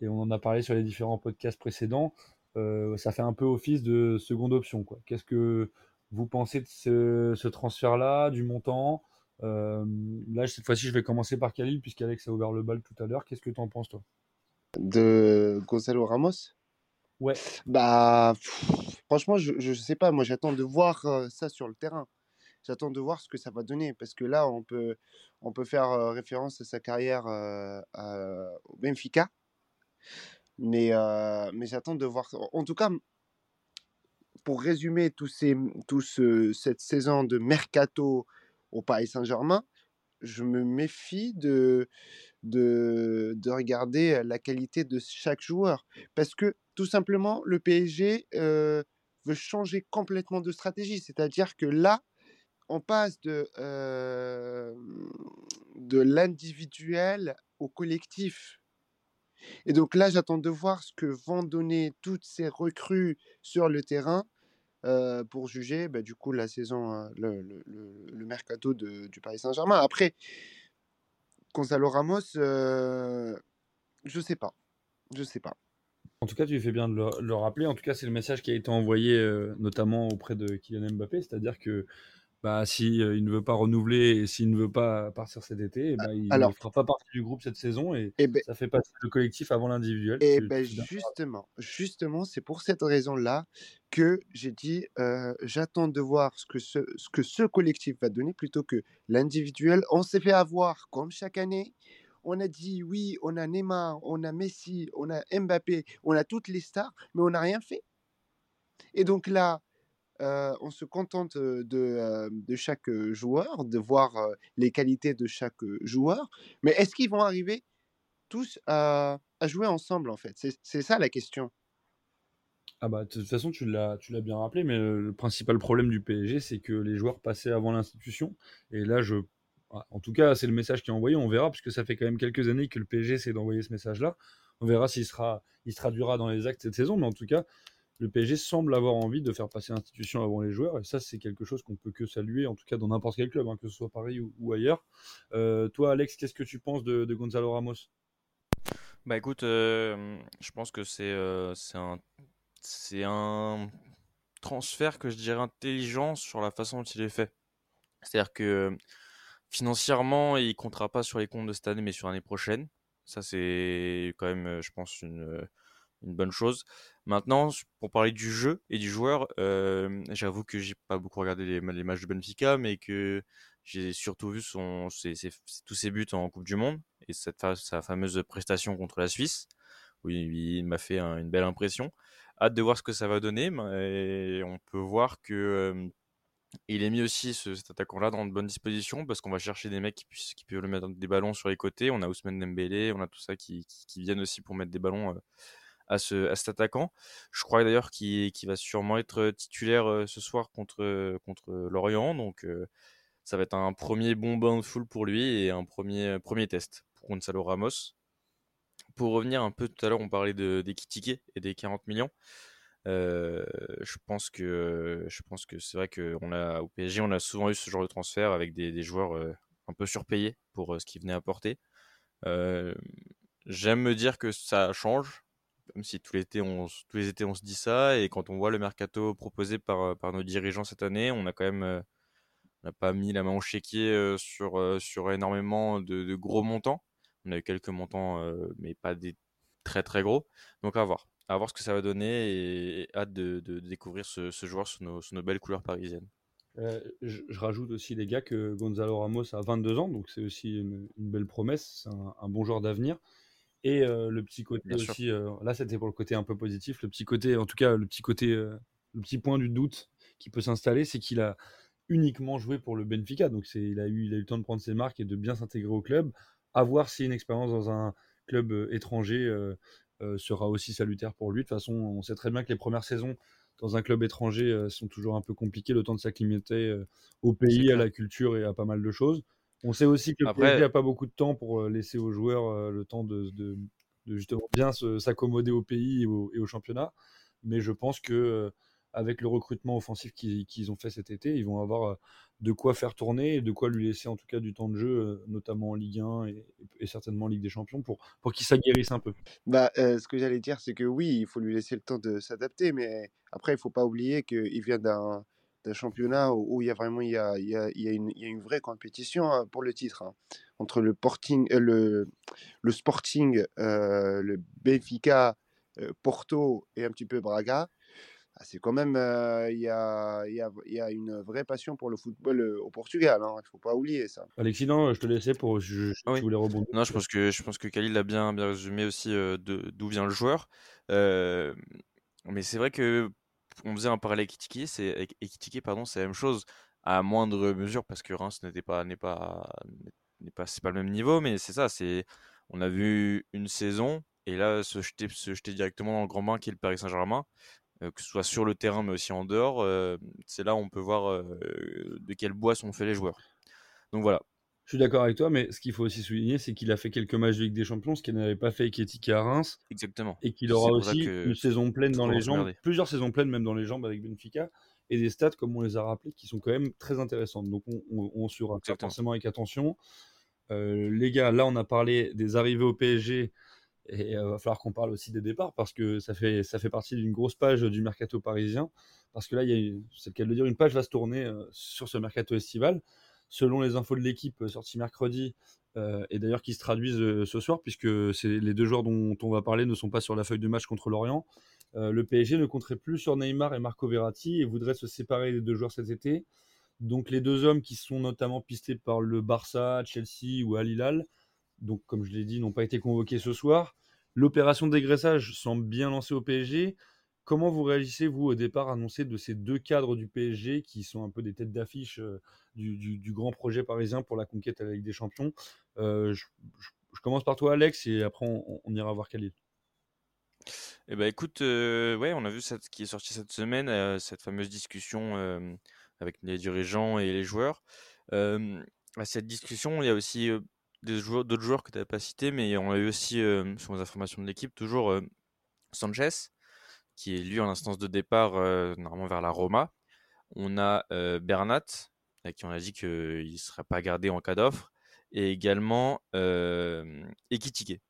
et on en a parlé sur les différents podcasts précédents, euh, ça fait un peu office de seconde option, quoi. Qu'est-ce que vous pensez de ce, ce transfert-là, du montant? Euh, Là, cette fois-ci, je vais commencer par Khalil, puisqu'Alex a ouvert le bal tout à l'heure. Qu'est-ce que tu en penses, toi? De Gonzalo Ramos? Ouais. Bah, pff, franchement, je, je sais pas. Moi, j'attends de voir ça sur le terrain. J'attends de voir ce que ça va donner. Parce que là, on peut, on peut faire euh, référence à sa carrière euh, au Benfica. Mais, euh, mais j'attends de voir. En tout cas, pour résumer tout, ces, tout ce, cette saison de mercato au Paris Saint-Germain, je me méfie de, de, de regarder la qualité de chaque joueur. Parce que tout simplement, le PSG veut changer complètement de stratégie. C'est-à-dire que là, on passe de, de l'individuel au collectif. Et donc là, j'attends de voir ce que vont donner toutes ces recrues sur le terrain pour juger bah, du coup la saison, euh, le, le, le, mercato de, du Paris Saint-Germain. Après, Gonzalo Ramos, je sais pas. Je sais pas. En tout cas, tu fais bien de le, le rappeler. En tout cas, c'est le message qui a été envoyé notamment auprès de Kylian Mbappé, c'est-à-dire que bah, si euh, il ne veut pas renouveler et s'il ne veut pas partir cet été, eh ben, il Alors- ne fera pas partie du groupe cette saison et Et ben, ça fait passer le collectif avant l'individuel. Et Tu- ben justement, justement, c'est pour cette raison-là que j'ai dit, euh, j'attends de voir ce que ce, ce que ce collectif va donner plutôt que l'individuel. On s'est fait avoir comme chaque année. On a dit oui, on a Neymar, on a Messi, on a Mbappé, on a toutes les stars, mais on n'a rien fait. Et donc là, on se contente de, chaque joueur, de voir les qualités de chaque joueur. Mais est-ce qu'ils vont arriver tous à, jouer ensemble, en fait? C'est ça la question. Ah bah, de toute façon, tu l'as, bien rappelé, mais le principal problème du PSG, c'est que les joueurs passaient avant l'institution. Et là, je, ah, en tout cas, c'est le message qui est envoyé. On verra, parce que ça fait quand même quelques années que le PSG essaie d'envoyer ce message-là. On verra s'il sera, il se traduira dans les actes cette saison. Mais en tout cas, le PSG semble avoir envie de faire passer l'institution avant les joueurs. Et ça, c'est quelque chose qu'on peut que saluer, en tout cas dans n'importe quel club, hein, que ce soit Paris ou, ailleurs. Euh, toi, Alex, qu'est-ce que tu penses de, Gonzalo Ramos? Bah écoute, euh, je pense que c'est euh, un, un transfert que je dirais intelligent sur la façon dont il est fait. C'est-à-dire que financièrement, il comptera pas sur les comptes de cette année, mais sur l'année prochaine. Ça, c'est quand même, je pense, une, une bonne chose. Maintenant, pour parler du jeu et du joueur, j'avoue que j'ai pas beaucoup regardé les, matchs de Benfica, mais que j'ai surtout vu son, tous ses buts en Coupe du Monde et cette, sa fameuse prestation contre la Suisse, où il, m'a fait un- une belle impression. Hâte de voir ce que ça va donner, et on peut voir que il est mis aussi ce- cet attaquant-là dans de bonnes dispositions parce qu'on va chercher des mecs qui, peuvent le mettre des ballons sur les côtés. On a Ousmane Dembélé, on a tout ça qui, viennent aussi pour mettre des ballons à, ce, à cet attaquant. Je crois d'ailleurs qu'il va sûrement être titulaire ce soir contre, contre Lorient, donc ça va être un premier bon bain de foule pour lui et un premier, premier test pour Gonzalo Ramos. Pour revenir un peu tout à l'heure, on parlait de, des Kitike et des 40 millions. Je pense que que c'est vrai qu'on a au PSG on a souvent eu ce genre de transfert avec des, joueurs un peu surpayés pour ce qu'ils venaient apporter. J'aime me dire que ça change, même si tout l'été on, s- tous les étés on se dit ça et quand on voit le mercato proposé par, par nos dirigeants cette année, on a quand même euh, on n'a pas mis la main au chéquier euh, sur, euh, énormément de, gros montants. On a eu quelques montants, euh, mais pas des très très gros. Donc à voir. À voir ce que ça va donner et, hâte de, découvrir ce, joueur sous nos, belles couleurs parisiennes. Euh, je, rajoute aussi, les gars, que Gonzalo Ramos a 22 ans, donc c'est aussi une, belle promesse, c'est un bon joueur d'avenir. Et euh, le petit côté Bien aussi, euh, là c'était pour le côté un peu positif, le petit côté, en tout cas le petit côté, euh, le petit point du doute qui peut s'installer, c'est qu'il a uniquement joué pour le Benfica, donc il a eu, il a eu le temps de prendre ses marques et de bien s'intégrer au club. À voir si une expérience dans un club euh, étranger euh, euh, sera aussi salutaire pour lui. De toute façon, on sait très bien que les premières saisons dans un club étranger sont toujours un peu compliquées, le temps de s'acclimater au pays, à la culture et à pas mal de choses. On sait aussi que le Après- PSG n'a pas beaucoup de temps pour euh, laisser aux joueurs euh, le temps de, de- de justement bien s'accommoder au pays et au, et au championnat. Mais je pense que euh, avec le recrutement offensif qu'ils ont fait cet été, ils vont avoir de quoi faire tourner et de quoi lui laisser en tout cas du temps de jeu, notamment en Ligue 1 et, et certainement en Ligue des Champions, pour, pour qu'il s'aguerrisse un peu. Bah, euh, ce que j'allais dire, c'est que oui, il faut lui laisser le temps de s'adapter, mais après, il faut pas oublier qu'il vient d'un d'un championnat où, où il y a vraiment il y a, il y a, il y a une, il y a une vraie compétition hein, pour le titre hein. entre le porting, euh, le, le Sporting, euh, le Benfica, euh, Porto et un petit peu Braga. Ah, c'est quand même euh, il y a, il y, a, il y a une vraie passion pour le football au Portugal. hein. Il faut pas oublier ça. Alexis, non, je te laissais pour. Je, je, Ah oui. tu voulais rebondir. Non, je pense que je pense que Khalil a bien bien résumé aussi euh, d'où vient le joueur. Euh, mais c'est vrai que on faisait un parallèle avec c'est pardon, c'est la même chose à moindre mesure parce que Reims n'était pas n'est pas n'est pas c'est pas le même niveau, mais c'est ça, c'est on a vu une saison et là se jeter se jeter directement dans le grand bain qui est le Paris Saint-Germain, euh, que ce soit sur le terrain mais aussi en dehors, euh, c'est là où on peut voir euh, de quel bois sont faits les joueurs. Donc voilà, Je suis d'accord avec toi, mais ce qu'il faut aussi souligner, c'est qu'il a fait quelques matchs de Ligue des Champions, ce qu'il n'avait pas fait avec Etike à Reims, Exactement. et qu'il aura aussi une saison pleine dans les jambes, plusieurs saisons pleines même dans les jambes avec Benfica, et des stats, comme on les a rappelés, qui sont quand même très intéressantes. Donc on, on, on suivra forcément avec attention. Euh, les gars, là on a parlé des arrivées au PSG, et il va falloir qu'on parle aussi des départs, parce que ça fait, ça fait partie d'une grosse page du mercato parisien, parce que là, il y a, une- c'est le cas de le dire, une page va se tourner euh, sur ce mercato estival. Selon les infos de l'équipe euh, sorties mercredi, euh, et d'ailleurs qui se traduisent euh, ce soir, puisque les deux joueurs dont on va parler ne sont pas sur la feuille de match contre l'Orient. Le PSG ne compterait plus sur Neymar et Marco Verratti et voudrait se séparer des deux joueurs cet été. Donc les deux hommes qui sont notamment pistés par le Barça, Chelsea ou Al Hilal, donc comme je l'ai dit, n'ont pas été convoqués ce soir. L'opération de dégraissage semble bien lancée au PSG. Comment vous réagissez, vous, au départ annoncé de ces deux cadres du PSG qui sont un peu des têtes d'affiche euh, du, grand projet parisien pour la conquête à la Ligue des Champions? Euh, je, commence par toi, Alex, et après on, ira voir Khalil. Eh ben écoute, euh, ouais, on a vu cette, qui est sorti cette semaine, cette fameuse discussion avec les dirigeants et les joueurs. À cette discussion, il y a aussi joueurs, d'autres joueurs que tu n'avais pas cités, mais on a eu aussi, sur les informations de l'équipe, toujours Sanchez, qui est lui en instance de départ euh, normalement vers la Roma. On a euh, Bernat, à qui on a dit qu'il ne serait pas gardé en cas d'offre, et également euh, Ekitike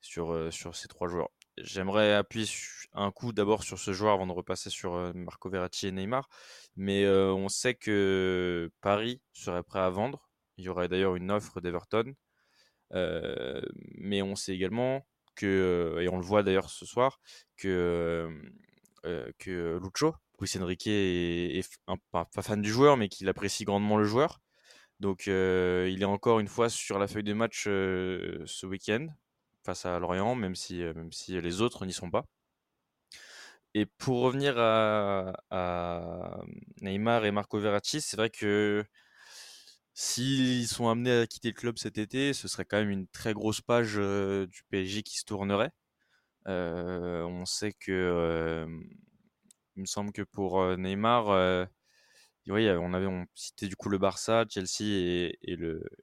sur, euh, ces trois joueurs. J'aimerais appuyer un coup d'abord sur ce joueur avant de repasser sur Marco Verratti et Neymar. Mais on sait que Paris serait prêt à vendre. Il y aurait d'ailleurs une offre d'Everton. Mais on sait également et on le voit d'ailleurs ce soir, que, que Lucho, Luis Enrique, est, un- pas, fan du joueur, mais qu'il apprécie grandement le joueur. Donc il est encore une fois sur la feuille de match ce week-end face à Lorient, même si, même si les autres n'y sont pas. Et pour revenir à, à Neymar et Marco Verratti, c'est vrai que s'ils sont amenés à quitter le club cet été, ce serait quand même une très grosse page euh, du PSG qui se tournerait. Euh, on sait que, il me semble que pour Neymar, euh, oui, on avait on citait du coup le Barça, Chelsea et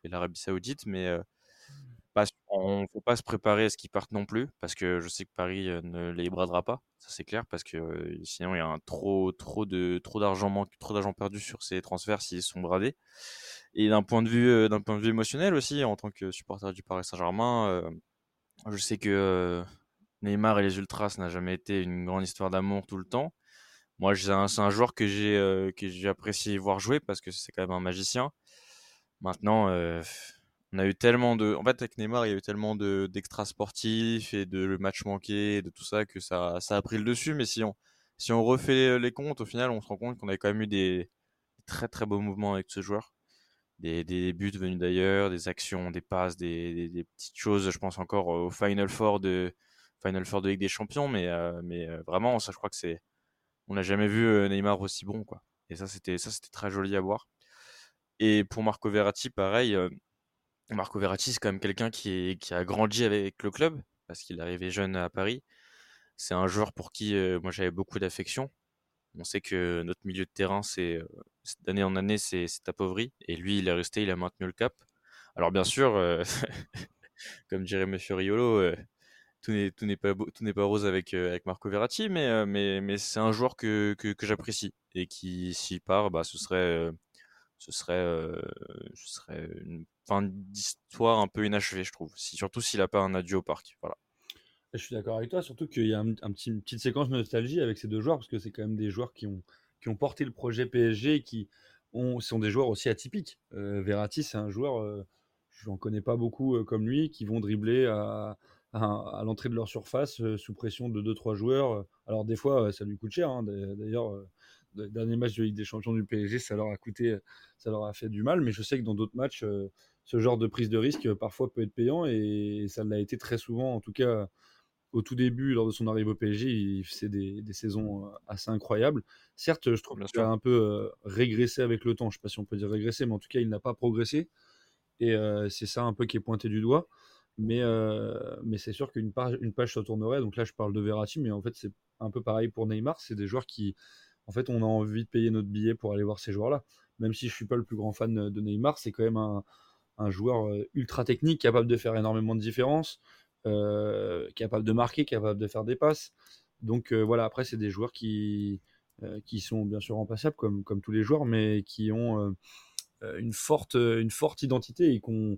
l'Arabie Saoudite, mais on faut pas se préparer à ce qu'ils partent non plus, parce que je sais que Paris ne les bradera pas, ça c'est clair, parce que sinon il y a un trop trop de trop d'argent manque, trop d'argent perdu sur ces transferts s'ils sont bradés. Et d'un point de vue d'un point de vue émotionnel aussi, en tant que supporter du Paris Saint-Germain, je sais que Neymar et les Ultras n'a jamais été une grande histoire d'amour tout le temps. Moi, c'est un, joueur que j'ai que j'ai apprécié voir jouer parce que c'est quand même un magicien. Maintenant, on a eu tellement de. En fait, avec Neymar, il y a eu tellement de d'extra sportifs et de matchs manqués, de tout ça, que ça, a pris le dessus. Mais si on, si on refait les comptes, au final, on se rend compte qu'on avait quand même eu des très très beaux mouvements avec ce joueur. Des, des buts venus d'ailleurs, des actions, des passes, des, des, petites choses. Je pense encore au Final Four de Final Four de Ligue des Champions, mais, euh, mais euh, vraiment, ça, je crois que c'est. On n'a jamais vu euh, Neymar aussi bon, quoi. Et ça, c'était ça, c'était très joli à voir. Et pour Marco Verratti, pareil. Marco Verratti, c'est quand même quelqu'un qui, a grandi avec le club, parce qu'il est arrivé jeune à Paris. C'est un joueur pour qui moi j'avais beaucoup d'affection. On sait que notre milieu de terrain, c'est d'année en année, c'est appauvri. Et lui, il est resté, il a maintenu le cap. Alors bien sûr, comme dirait Monsieur Riolo, tout n'est pas pas rose avec avec Marco Verratti, mais mais c'est un joueur que que, que j'apprécie et qui s'il part, bah ce serait ce serait euh, ce serait une fin d'histoire un peu inachevée, je trouve. Si, surtout s'il a pas un adieu au parc. Voilà. Je suis d'accord avec toi, surtout qu'il y a un, petit, une petite séquence de nostalgie avec ces deux joueurs, parce que c'est quand même des joueurs qui ont, qui ont porté le projet PSG qui ont, sont des joueurs aussi atypiques. Euh, Verratti, c'est un joueur, euh, je n'en connais pas beaucoup euh, comme lui, qui vont dribbler à, à, l'entrée de leur surface sous pression de 2-3 joueurs. Alors des fois, ça lui coûte cher. hein. D'a- D'ailleurs, le dernier match de Ligue des Champions du PSG, ça leur a coûté, ça leur a fait du mal, mais je sais que dans d'autres matchs, euh, ce genre de prise de risque euh, parfois peut être payant et ça l'a été très souvent, en tout cas au tout début, lors de son arrivée au PSG, il faisait des, des saisons euh, assez incroyables. Certes, je trouve qu'il a un peu régressé avec le temps. Je ne sais pas si on peut dire régressé, mais en tout cas, il n'a pas progressé. Et euh, c'est ça un peu qui est pointé du doigt. Mais, euh, mais c'est sûr qu'une page, une page se tournerait. Donc là, je parle de Verratti, mais en fait, c'est un peu pareil pour Neymar. C'est des joueurs qui, en fait, on a envie de payer notre billet pour aller voir ces joueurs-là. Même si je suis pas le plus grand fan de Neymar, c'est quand même un, joueur ultra technique, capable de faire énormément de différences, capable de marquer, capable de faire des passes. Donc voilà, après, c'est des joueurs qui, sont bien sûr remplaçables, comme, comme tous les joueurs, mais qui ont une, forte, identité et qu'on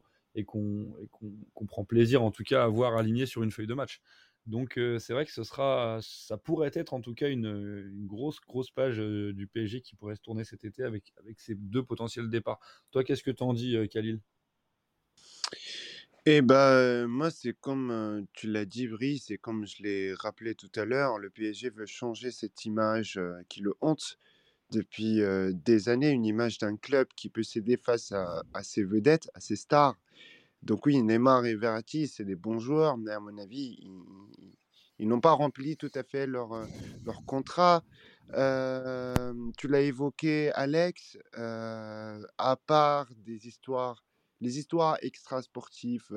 prend plaisir en tout cas à voir aligné sur une feuille de match. Donc c'est vrai que ce sera, ça pourrait être en tout cas une, grosse grosse page du PSG qui pourrait se tourner cet été avec, avec ces deux potentiels départs. Toi, qu'est-ce que tu en dis, Khalil? Eh ben, moi, c'est comme tu l'as dit, Brie, c'est comme je l'ai rappelé tout à l'heure, le PSG veut changer cette image qui le hante depuis des années, une image d'un club qui peut céder face à, à ses vedettes, à ses stars. Donc oui, Neymar et Verratti, c'est des bons joueurs, mais à mon avis, ils, n'ont pas rempli tout à fait leur, euh, contrat. Euh, tu l'as évoqué, Alex, euh, à part des histoires, les histoires extra-sportives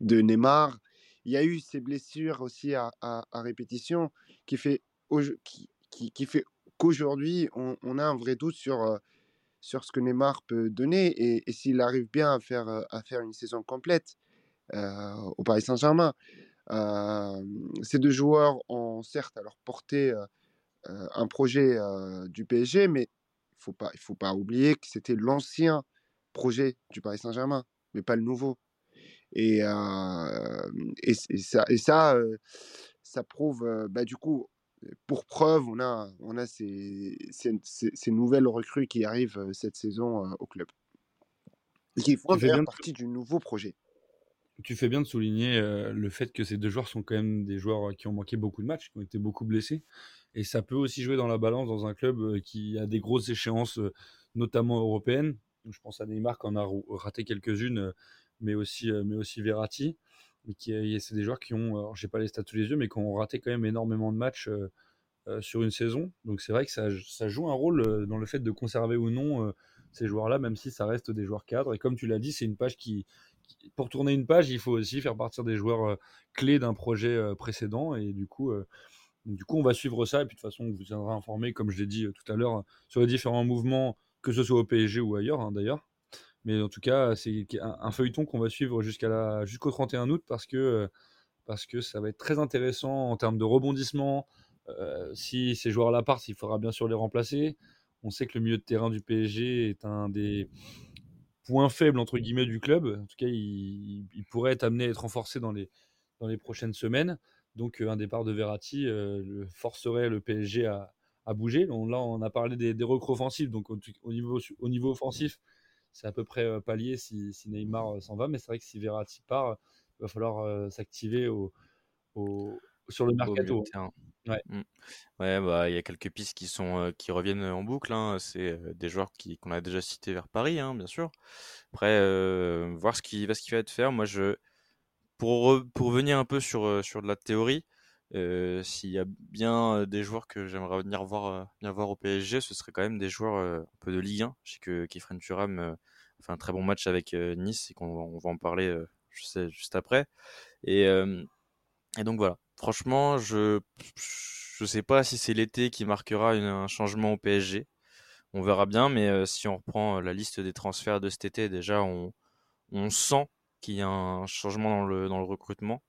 de Neymar, il y a eu ces blessures aussi à, répétition qui fait, qu'aujourd'hui, on, a un vrai doute sur sur ce que Neymar peut donner et, s'il arrive bien à faire, à faire une saison complète au Paris Saint-Germain. ces deux joueurs ont certes à leur portée un projet du PSG, mais il faut pas, faut pas oublier que c'était l'ancien projet du Paris Saint-Germain, mais pas le nouveau. Et, et, ça, et ça, ça prouve, bah, du coup, pour preuve, on a, on a ces, ces, nouvelles recrues qui arrivent cette saison au club. Et qui font faire partie du nouveau projet. Tu fais bien de souligner le fait que ces deux joueurs sont quand même des joueurs qui ont manqué beaucoup de matchs, qui ont été beaucoup blessés. Et ça peut aussi jouer dans la balance dans un club qui a des grosses échéances, notamment européennes. Je pense à Neymar qui en a raté quelques-unes, mais aussi, mais aussi Verratti mais qui c'est des joueurs qui ont, j'ai pas les stats tous les yeux, mais qui ont raté quand même énormément de matchs sur une saison. Donc c'est vrai que ça, ça, joue un rôle dans le fait de conserver ou non ces joueurs-là, même si ça reste des joueurs cadres. Et comme tu l'as dit, c'est une page qui, pour tourner une page, il faut aussi faire partir des joueurs clés d'un projet précédent. Et du coup, du coup, on va suivre ça. Et puis de toute façon, on vous tiendra informé, comme je l'ai dit tout à l'heure, sur les différents mouvements, que ce soit au PSG ou ailleurs, hein, d'ailleurs. Mais en tout cas, c'est un, feuilleton qu'on va suivre jusqu'à jusqu'au 31 août parce que, euh, parce que ça va être très intéressant en termes de rebondissement. Euh, si ces joueurs-là partent, il faudra bien sûr les remplacer. On sait que le milieu de terrain du PSG est un des points faibles entre guillemets du club. En tout cas, il, pourrait être amené à être renforcé dans les, dans les prochaines semaines. Donc, euh, un départ de Verratti forcerait le PSG à, bouger. là, on a parlé des, des recrues offensives. Donc, au, niveau, au niveau offensif, c'est à peu près pallier si, Neymar s'en va. Mais c'est vrai que si Verratti part, il va falloir s'activer au, sur le mercato. Ouais. Mmh. ouais, bah il y a quelques pistes qui sont qui reviennent en boucle. Hein. C'est des joueurs qui qu'on a déjà cités vers Paris, hein, bien sûr. Après, voir ce qui va ce qui va être faire. Moi, je pour pour venir un peu sur sur de la théorie. S'il y a bien des joueurs que j'aimerais venir voir, au PSG, ce serait quand même des joueurs un peu de Ligue 1. Je sais que Kefren Turam a fait un très bon match avec Nice et qu'on va en parler juste après. Et donc voilà. Franchement, je je sais pas si c'est l'été qui marquera un changement au PSG. On verra bien, mais si on reprend la liste des transferts de cet été, déjà on, on sent qu'il y a un changement dans le, dans le recrutement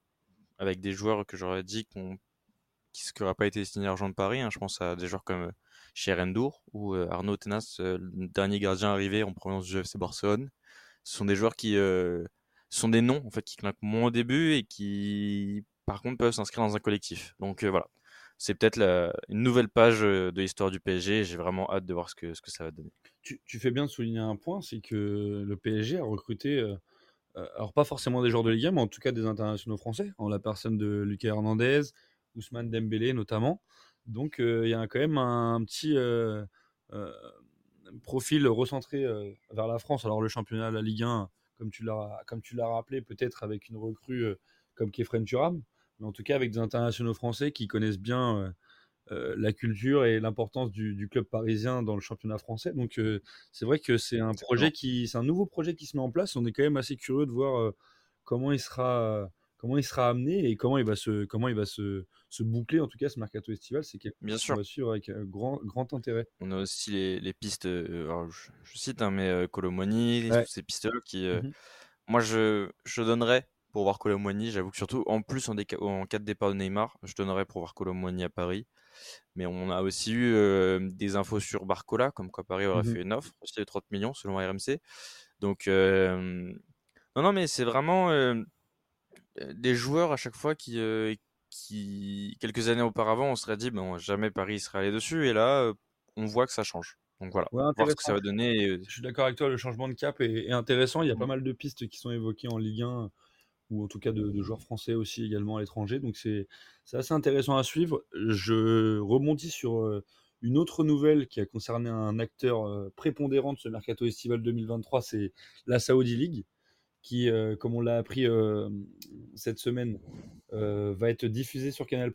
avec des joueurs que j'aurais dit qu'on qui n'auraient pas été signés argent de Paris. Hein. Je pense à des joueurs comme Cherendour euh, ou euh, Arnaud Tenas, euh, le dernier gardien arrivé en provenance du FC Barcelone. Ce sont des joueurs qui sont des noms en fait qui claquent moins au début et qui par contre peuvent s'inscrire dans un collectif. Donc voilà, c'est peut-être une nouvelle page de l'histoire du PSG. J'ai vraiment hâte de voir ce que, ce que ça va donner. Tu, fais bien de souligner un point, c'est que le PSG a recruté alors pas forcément des joueurs de Ligue 1, mais en tout cas des internationaux français, en la personne de Lucas Hernandez, Ousmane Dembélé notamment. Donc euh, il y a quand même un, petit euh, profil recentré vers la France. Alors le championnat, la Ligue 1, comme tu l'as, comme tu l'as rappelé, peut-être avec une recrue comme Kefren Turam, mais en tout cas avec des internationaux français qui connaissent bien euh, la culture et l'importance du, club parisien dans le championnat français. Donc euh, c'est vrai que c'est un projet qui, c'est un nouveau projet qui se met en place. On est quand même assez curieux de voir euh, comment il sera, comment il sera amené et comment il va se, comment il va se, se boucler, en tout cas, ce mercato estival. C'est quelque Bien chose qu'on sûr. va suivre avec euh, grand, grand intérêt. On a aussi les, les pistes, euh, alors je, je cite, hein, mais euh, Colomwani, Ouais. ces pistes-là qui, euh, Mhm. moi, je, je donnerais pour voir Colomwani. J'avoue que surtout, en plus, en, déca- en cas de départ de Neymar, je donnerais pour voir Colomwani à Paris. Mais on a aussi eu euh, des infos sur Barcola, comme quoi Paris aurait Mhm. fait une offre aussi de 30 millions selon RMC. Donc, euh, non, non, mais c'est vraiment euh, des joueurs à chaque fois qui, euh, qui, quelques années auparavant, on serait dit, bon, jamais Paris serait allé dessus. Et là, on voit que ça change. Donc voilà, Ouais, voir ce que ça va donner. Je suis d'accord avec toi, le changement de cap est, est intéressant. Il y a pas Mm. mal de pistes qui sont évoquées en Ligue 1, ou en tout cas de, de joueurs français aussi également à l'étranger. Donc c'est assez intéressant à suivre. Je rebondis sur euh, une autre nouvelle qui a concerné un acteur euh, prépondérant de ce mercato estival 2023, c'est la Saudi League, qui, euh, comme on l'a appris euh, cette semaine, euh, va être diffusée sur Canal+.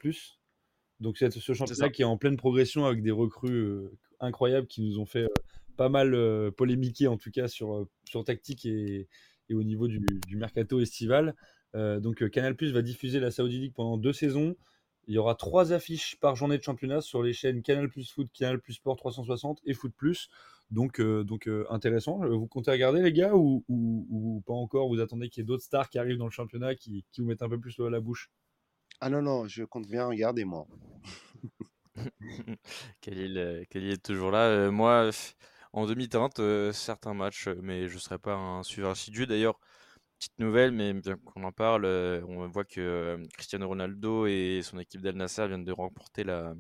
Donc c'est ce championnat qui est en pleine progression avec des recrues incroyables qui nous ont fait pas mal polémiquer en tout cas sur, sur tactique et, et au niveau du, du mercato estival. Euh, donc euh, Canal Plus va diffuser la Saudi League pendant deux saisons. Il y aura trois affiches par journée de championnat sur les chaînes Canal Plus Foot, Canal Plus Sport 360 et Foot Plus. Donc, euh, donc euh, intéressant. Vous comptez regarder les gars ou, ou, ou pas encore? Vous attendez qu'il y ait d'autres stars qui arrivent dans le championnat qui, qui vous mettent un peu plus l'eau à la bouche? Ah non, non, je compte bien regarder, moi. Khalil, Khalil est toujours là? Euh, moi, en demi-teinte, euh, certains matchs, euh, mais je ne serai pas un suiveur assidu. D'ailleurs, petite nouvelle, mais bien qu'on en parle, euh, on voit que euh, Cristiano Ronaldo et son équipe d'Al Nassr viennent de remporter la,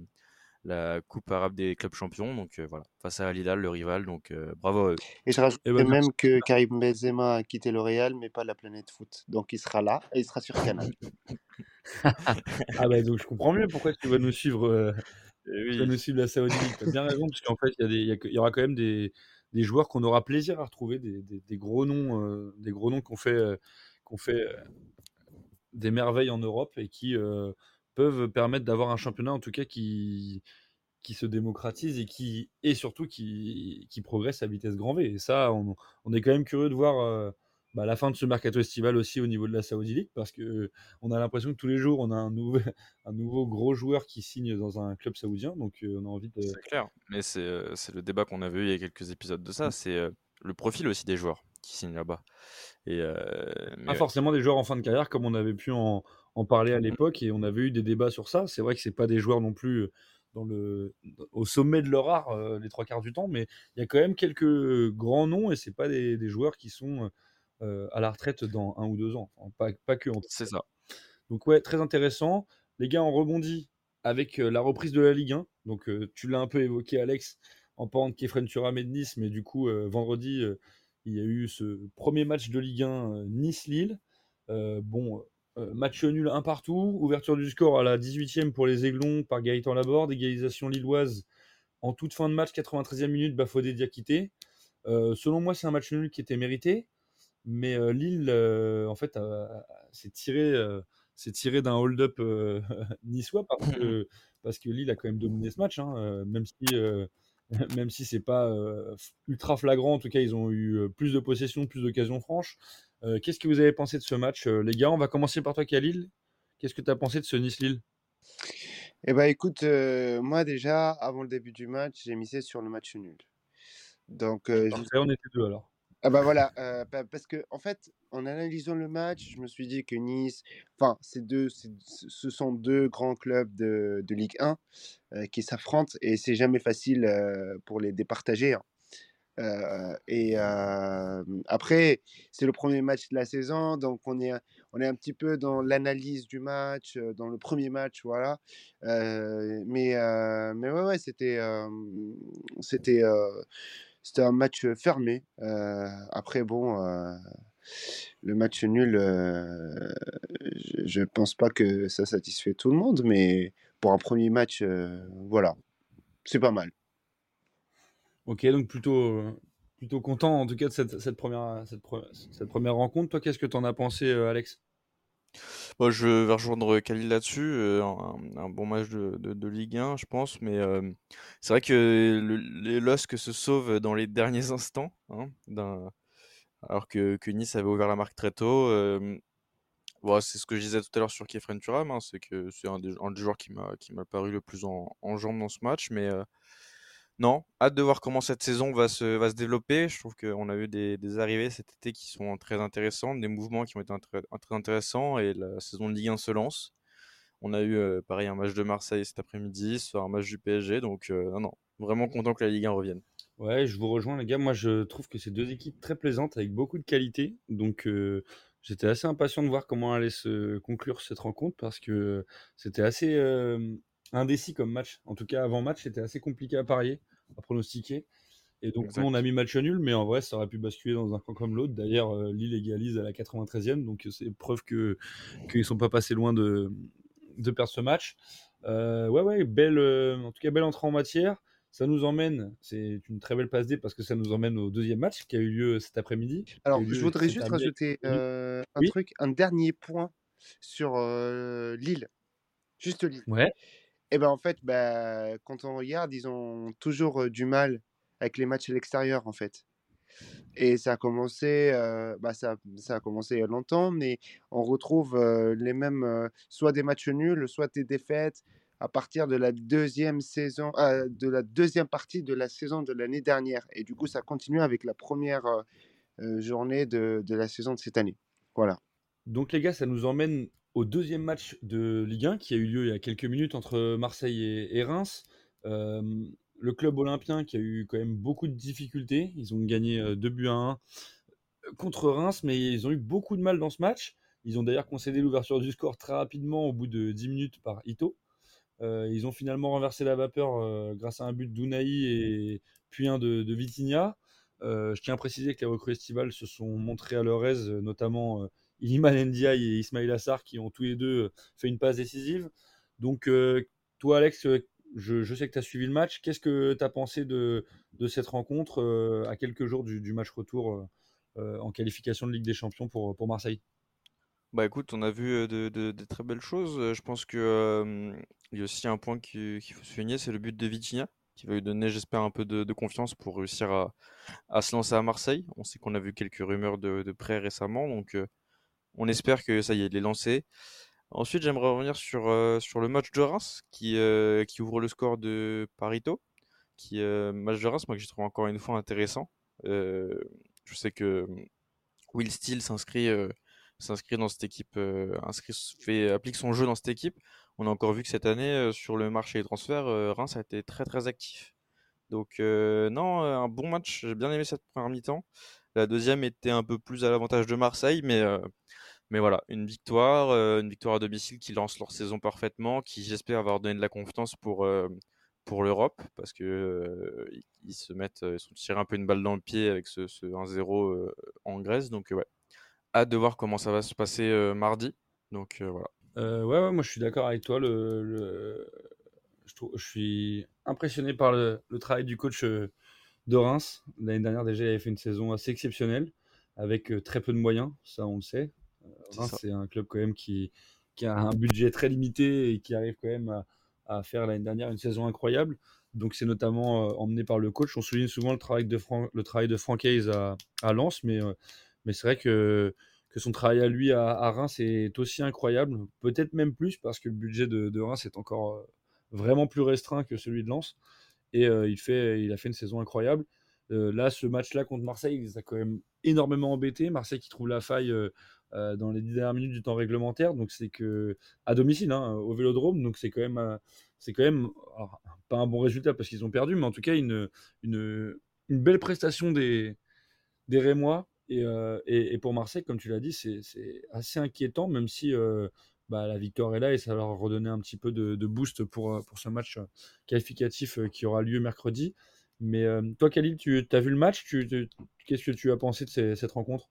la Coupe arabe des clubs champions. Donc euh, voilà, face à Al Hilal, le rival. Donc euh, bravo à eux. Et je rajouterais Eh ben, même que Karim Benzema a quitté le Real, mais pas la planète foot. Donc il sera là et il sera sur Canal. Ah bah donc je comprends mieux pourquoi tu vas nous suivre, euh, Tu oui, nous suivre la Saudi League. T'as bien raison, parce qu'en fait, il y, aura quand même des, des joueurs qu'on aura plaisir à retrouver, des, des- des gros noms, euh, des gros noms qu'on fait, euh, qu'on fait euh, des merveilles en Europe et qui euh, peuvent permettre d'avoir un championnat en tout cas qui, qui se démocratise et qui et surtout qui, qui progresse à vitesse grand V. Et ça, on, on est quand même curieux de voir bah, la fin de ce mercato estival aussi au niveau de la Saudi League parce que on a l'impression que tous les jours on a un nouveau, un nouveau gros joueur qui signe dans un club saoudien. Donc euh, on a envie de. c'est clair. Mais c'est euh, c'est le débat qu'on avait eu il y a quelques épisodes de ça. Mm. C'est euh, le profil aussi des joueurs qui signent là-bas. Et euh, Pas forcément des joueurs en fin de carrière comme on avait pu en, en parler à l'époque et on avait eu des débats sur ça. C'est vrai que c'est pas des joueurs non plus euh, dans le, au sommet de leur art euh, les trois quarts du temps, mais il y a quand même quelques grands noms et c'est pas des, des joueurs qui sont euh, à la retraite dans un ou deux ans. Enfin, pas, pas que en c'est ça. Donc ouais, très intéressant. Les gars, on rebondit avec euh, la reprise de la Ligue 1. Donc euh, tu l'as un peu évoqué, Alex, en parlant de Kefren Turam et de Nice, mais du coup, euh, vendredi, euh, il y a eu ce premier match de Ligue 1 euh, Nice-Lille. Euh, bon, euh, match nul un partout. Ouverture du score à la 18e pour les Aiglons par Gaëtan Laborde. Égalisation lilloise en toute fin de match, 93e minute, Bafodé Diakité. Euh, selon moi, c'est un match nul qui était mérité. Mais euh, Lille, euh, en fait, s'est tiré, euh, tiré d'un hold-up niçois parce que, parce que Lille a quand même dominé ce match, hein, même si, même si c'est pas euh, ultra flagrant. En tout cas, ils ont eu euh, plus de possession, plus d'occasions franches. Euh, Qu'est-ce que vous avez pensé de ce match, les gars? On va commencer par toi, Khalil. Qu'est-ce que tu as pensé de ce Nice-Lille? Eh ben écoute, moi déjà, avant le début du match, j'ai misé sur le match nul. Donc, je on était deux alors. Ah bah voilà, pa- parce que en fait, en analysant le match, je me suis dit que Nice, enfin, c'est deux, ce sont deux grands clubs de, de Ligue 1 euh, qui s'affrontent et c'est jamais facile pour les départager. hein. Et après, c'est le premier match de la saison, donc on est, on est un petit peu dans l'analyse du match, dans le premier match, voilà. Mais, mais ouais, ouais, c'était, c'était, c'était un match fermé. Après, bon, le match nul, je ne pense pas que ça satisfait tout le monde, mais pour un premier match, voilà, c'est pas mal. Ok, donc plutôt, plutôt content en tout cas de cette, première, cette, pre- cette première rencontre. Toi, qu'est-ce que tu en as pensé, euh, Alex? Moi, je vais rejoindre Khalil là-dessus. euh, un, bon match de, Ligue 1, je pense. Mais euh, c'est vrai que le, les LOSC se sauvent dans les derniers instants. hein, alors que, Nice avait ouvert la marque très tôt. euh, Ouais, c'est ce que je disais tout à l'heure sur Kefren Turam, hein, c'est que c'est un des, joueurs qui m'a qui m'a paru le plus en, jambes dans ce match. Mais euh, non, hâte de voir comment cette saison va se, va se développer. Je trouve qu'on a eu des, arrivées cet été qui sont très intéressantes, des mouvements qui ont été très, intéressants et la saison de Ligue 1 se lance. On a eu euh, pareil un match de Marseille cet après-midi, un match du PSG. Donc euh, non, non, vraiment content que la Ligue 1 revienne. Ouais, je vous rejoins les gars. Moi, je trouve que c'est deux équipes très plaisantes avec beaucoup de qualité. Donc, euh, j'étais assez impatient de voir comment allait se conclure cette rencontre parce que c'était assez indécis comme match. En tout cas, avant match, c'était assez compliqué à parier, à pronostiquer. Et donc, nous, on a mis match nul, mais en vrai, ça aurait pu basculer dans un camp comme l'autre. D'ailleurs, euh, Lille égalise à la 93e, donc c'est preuve qu'ils sont pas passés loin de, de perdre ce match. Euh, ouais, ouais, belle, euh, en tout cas, belle entrée en matière. Ça nous emmène, c'est une très belle passe D parce que ça nous emmène au deuxième match qui a eu lieu cet après-midi. Alors, je voudrais juste rajouter euh, un Oui, truc, un dernier point sur euh, Lille, juste Lille. ouais. Et ben en fait, bah, quand on regarde, ils ont toujours du mal avec les matchs à l'extérieur, en fait. Et ça a commencé, euh, ça, ça a commencé longtemps, mais on retrouve les mêmes, soit des matchs nuls, soit des défaites à partir de la deuxième saison, euh, de la deuxième partie de la saison de l'année dernière. Et du coup, ça continue avec la première euh, journée de, de la saison de cette année. Voilà. Donc les gars, ça nous emmène au deuxième match de Ligue 1 qui a eu lieu il y a quelques minutes entre Marseille et, Reims. Euh, le club olympien qui a eu quand même beaucoup de difficultés. Ils ont gagné euh, 2 buts à 1 contre Reims, mais ils ont eu beaucoup de mal dans ce match. Ils ont d'ailleurs concédé l'ouverture du score très rapidement au bout de 10 minutes par Ito. Euh, ils ont finalement renversé la vapeur euh, grâce à un but d'Unai et puis un de, de Vitinha. Euh, je tiens à préciser que les recrues estivales se sont montrées à leur aise, euh, notamment euh, Iliman Ndiaye et Ismail Assar qui ont tous les deux euh, fait une passe décisive. Donc, euh, toi, Alex, euh, je, sais que tu as suivi le match. Qu'est-ce que tu as pensé de, cette rencontre à quelques jours du, match retour en qualification de Ligue des Champions pour, pour Marseille? Bah écoute, on a vu de, très belles choses. Je pense que y a aussi un point qui- qu'il faut souligner, c'est le but de Vitinha, qui va lui donner, j'espère, un peu de, confiance pour réussir à, se lancer à Marseille. On sait qu'on a vu quelques rumeurs de, de prêt récemment, donc on espère que ça y est, il est lancé. Ensuite, j'aimerais revenir sur, euh, sur le match de Reims, qui, euh, qui ouvre le score de Parito. Qui, euh, match de Reims, moi, que j'ai trouvé encore une fois intéressant. Je sais que Will Steele s'inscrit s'inscrit dans cette équipe, inscrit, fait, applique son jeu dans cette équipe. On a encore vu que cette année, sur le marché des transferts, Reims a été très très actif. Donc non, un bon match. J'ai bien aimé cette première mi-temps. La deuxième était un peu plus à l'avantage de Marseille, mais, mais voilà, une victoire, euh, une victoire à domicile qui lance leur saison parfaitement, qui j'espère va leur donner de la confiance pour, euh, pour l'Europe, parce que euh, ils, se mettent, ils sont tirés un peu une balle dans le pied avec ce, ce 1-0 euh, en Grèce. Donc ouais, hâte de voir comment ça va se passer mardi. Donc voilà. Ouais, ouais, moi je suis d'accord avec toi. Le, je, trouve- je suis impressionné par le, le travail du coach de Reims. L'année dernière, déjà, il avait fait une saison assez exceptionnelle, avec très peu de moyens, ça on le sait. C'est Reims, ça. c'est un club quand même qui, qui a un budget très limité et qui arrive quand même à, à faire l'année dernière une saison incroyable. Donc c'est notamment euh, emmené par le coach. On souligne souvent le travail de, Fran- le travail de Franck Hayes à, à Lens, mais, euh, mais c'est vrai que, que son travail à lui à, à Reims est aussi incroyable, peut-être même plus parce que le budget de, de Reims est encore euh, vraiment plus restreint que celui de Lens. Et il, fait, il a fait une saison incroyable. Là, ce match-là contre Marseille, il les a quand même énormément embêté. Marseille qui trouve la faille dans les dix dernières minutes du temps réglementaire. Donc c'est que à domicile, hein, au Vélodrome. Donc c'est quand même, euh, c'est quand même pas un bon résultat parce qu'ils ont perdu, mais en tout cas une, belle prestation des, Rémois. Et, euh, et, pour Marseille, comme tu l'as dit, c'est assez inquiétant, même si euh, bah, la victoire est là et ça leur a redonné un petit peu de, boost pour, euh, ce match euh, qualificatif euh, qui aura lieu mercredi. Mais euh, toi, Khalil, tu as vu le match? Qu'est-ce que tu as pensé de cette rencontre?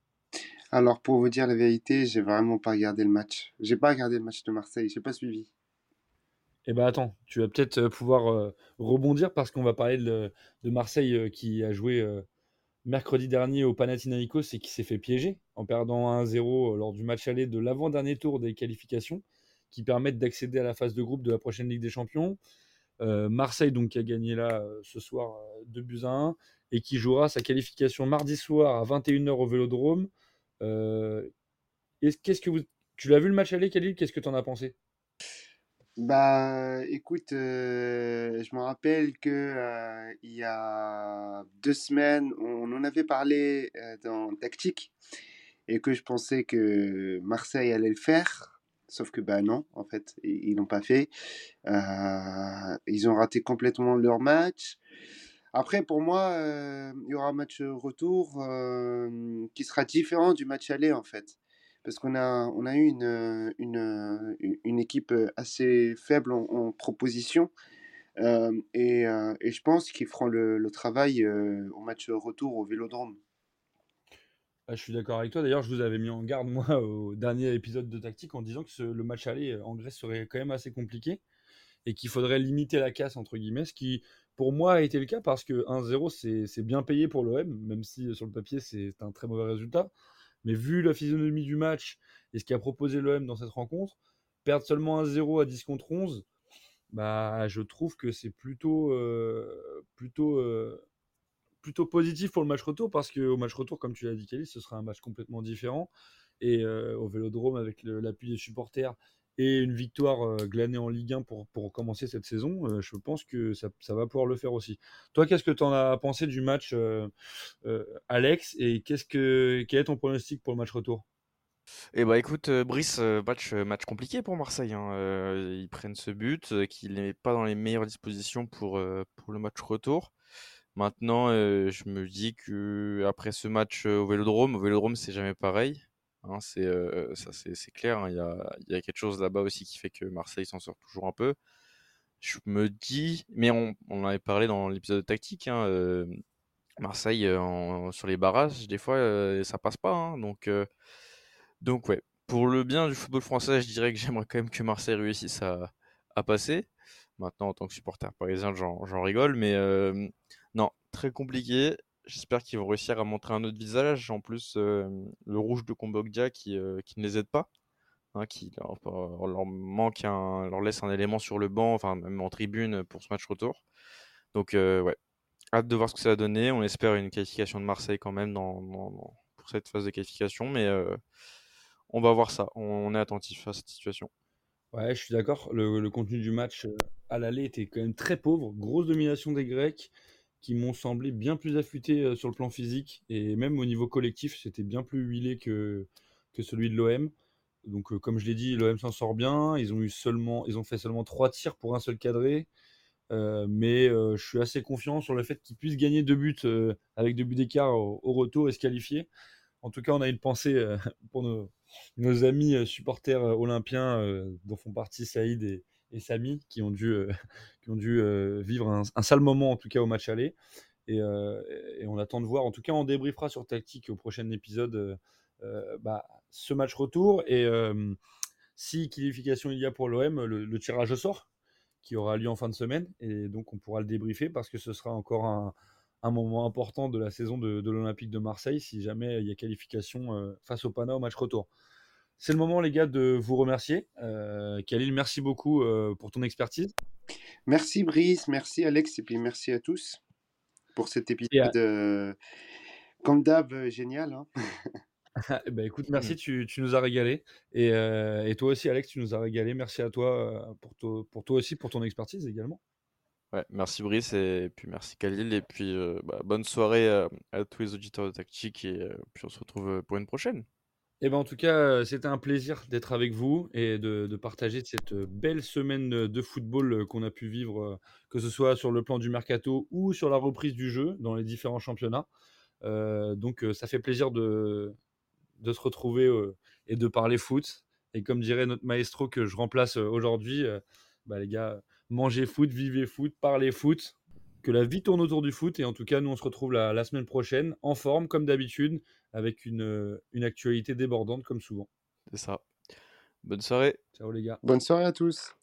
Alors, pour vous dire la vérité, j'ai vraiment pas regardé le match. J'ai pas regardé le match de Marseille, j'ai pas suivi. Eh ben attends, tu vas peut-être euh, pouvoir euh, rebondir parce qu'on va parler de, Marseille euh, qui a joué mercredi dernier au Panathinaikos et qui s'est fait piéger en perdant 1-0 lors du match aller de l'avant-dernier tour des qualifications qui permettent d'accéder à la phase de groupe de la prochaine Ligue des Champions. Marseille donc qui a gagné là ce soir euh, 2 buts à 1 et qui jouera sa qualification mardi soir à 21h au Vélodrome. Euh, est-ce- qu'est-ce que Tu l'as vu le match aller, Khalil? Qu'est-ce que tu en as pensé? Bah, écoute, euh, je me rappelle que euh, il y a deux semaines, on en avait parlé dans Tactique et que je pensais que Marseille allait le faire, sauf que bah non, en fait, ils, l'ont pas fait. Ils ont raté complètement leur match. Après, pour moi, euh, il y aura un match retour euh, qui sera différent du match aller, en fait. Parce qu'on a, on a eu une, une, une équipe assez faible en, en proposition. Euh, et, euh, et je pense qu'ils feront le, travail euh, au match retour au Vélodrome. Ah, je suis d'accord avec toi. D'ailleurs, je vous avais mis en garde, moi, au dernier épisode de Tactique, en disant que le match aller euh, en Grèce serait quand même assez compliqué et qu'il faudrait limiter la casse, entre guillemets, ce qui, pour moi, a été le cas parce que 1-0, c'est bien payé pour l'OM, même si euh, sur le papier, c'est un très mauvais résultat. Mais vu la physionomie du match et ce qu'a proposé l'OM dans cette rencontre, perdre seulement 1-0 à 10 contre 11, bah, je trouve que c'est plutôt, euh, plutôt, euh, plutôt positif pour le match retour parce qu'au match retour, comme tu l'as dit, Kelly, ce sera un match complètement différent. Et au Vélodrome, avec l'appui des supporters et une victoire euh, glanée en Ligue 1 pour, pour commencer cette saison, euh, je pense que ça, va pouvoir le faire aussi. Toi, qu'est-ce que tu en as pensé du match, euh, Alex Et qu'est-ce que, quel est ton pronostic pour le match retour? Eh bah écoute, Brice, match, compliqué pour Marseille. hein. Ils prennent ce but, qu'il n'est pas dans les meilleures dispositions pour, pour le match retour. Maintenant, je me dis que après ce match au Vélodrome, au Vélodrome c'est jamais pareil. Hein, c'est euh, clair. hein. Il y a, y a quelque chose là-bas aussi qui fait que Marseille s'en sort toujours un peu. Je me dis, mais on, on avait parlé dans l'épisode tactique. hein, euh, Marseille euh, sur les barrages, des fois euh, ça passe pas. hein. donc donc ouais, pour le bien du football français, je dirais que j'aimerais quand même que Marseille réussisse à, à passer. Maintenant, en tant que supporter parisien, j'en rigole, mais non, très compliqué. J'espère qu'ils vont réussir à montrer un autre visage. En plus, euh, le rouge de Kombogdia qui, euh, qui ne les aide pas, hein, qui leur, manque un, leur laisse un élément sur le banc, enfin même en tribune pour ce match retour. Donc euh, ouais, hâte de voir ce que ça va donner. On espère une qualification de Marseille quand même pour cette phase de qualification, mais on va voir ça. On, est attentif à cette situation. Ouais, je suis d'accord. Le, le contenu du match à l'aller était quand même très pauvre. Grosse domination des Grecs qui m'ont semblé bien plus affûtés euh, sur le plan physique et même au niveau collectif, c'était bien plus huilé que, que celui de l'OM. Donc, euh, comme je l'ai dit, l'OM s'en sort bien. Ils ont eu seulement, ils ont fait seulement trois tirs pour un seul cadré. Euh, mais je suis assez confiant sur le fait qu'ils puissent gagner deux buts avec deux buts d'écart au, au retour et se qualifier. En tout cas, on a une pensée pour nos, nos amis supporters olympiens dont font partie Saïd et, et Samy qui ont dû, euh, qui ont dû euh, vivre un, sale moment en tout cas au match aller. Et, euh, et on attend de voir. En tout cas, on débriefera sur Tactique au prochain épisode bah, ce match retour. Et si qualification il y a pour l'OM, le, tirage au sort qui aura lieu en fin de semaine. Et donc, on pourra le débriefer parce que ce sera encore un, moment important de la saison de, l'Olympique de Marseille si jamais il y a qualification face au Pana au match retour. C'est le moment, les gars, de vous remercier. Euh, Khalil, merci beaucoup euh, pour ton expertise. Merci Brice, merci Alex, et puis merci à tous pour cet Et épisode, euh, comme d'hab, génial. hein. Eh ben, écoute, merci, tu, tu nous as régalé. Et, euh, et toi aussi, Alex, tu nous as régalé. Merci à toi pour, to- pour toi aussi pour ton expertise également. Ouais, merci Brice et puis merci Khalil et puis euh, bah, bonne soirée à, à tous les auditeurs de Tactique et euh, puis on se retrouve pour une prochaine. Eh ben, en tout cas, c'était un plaisir d'être avec vous et de, partager cette belle semaine de football qu'on a pu vivre, que ce soit sur le plan du mercato ou sur la reprise du jeu dans les différents championnats. Donc, ça fait plaisir de, de se retrouver et de parler foot. Et comme dirait notre maestro que je remplace aujourd'hui, bah, les gars, mangez foot, vivez foot, parlez foot. Que la vie tourne autour du foot. Et en tout cas, nous, on se retrouve la, la semaine prochaine, en forme, comme d'habitude, avec une, euh, une actualité débordante, comme souvent. C'est ça. Bonne soirée. Ciao, les gars. Bonne soirée à tous.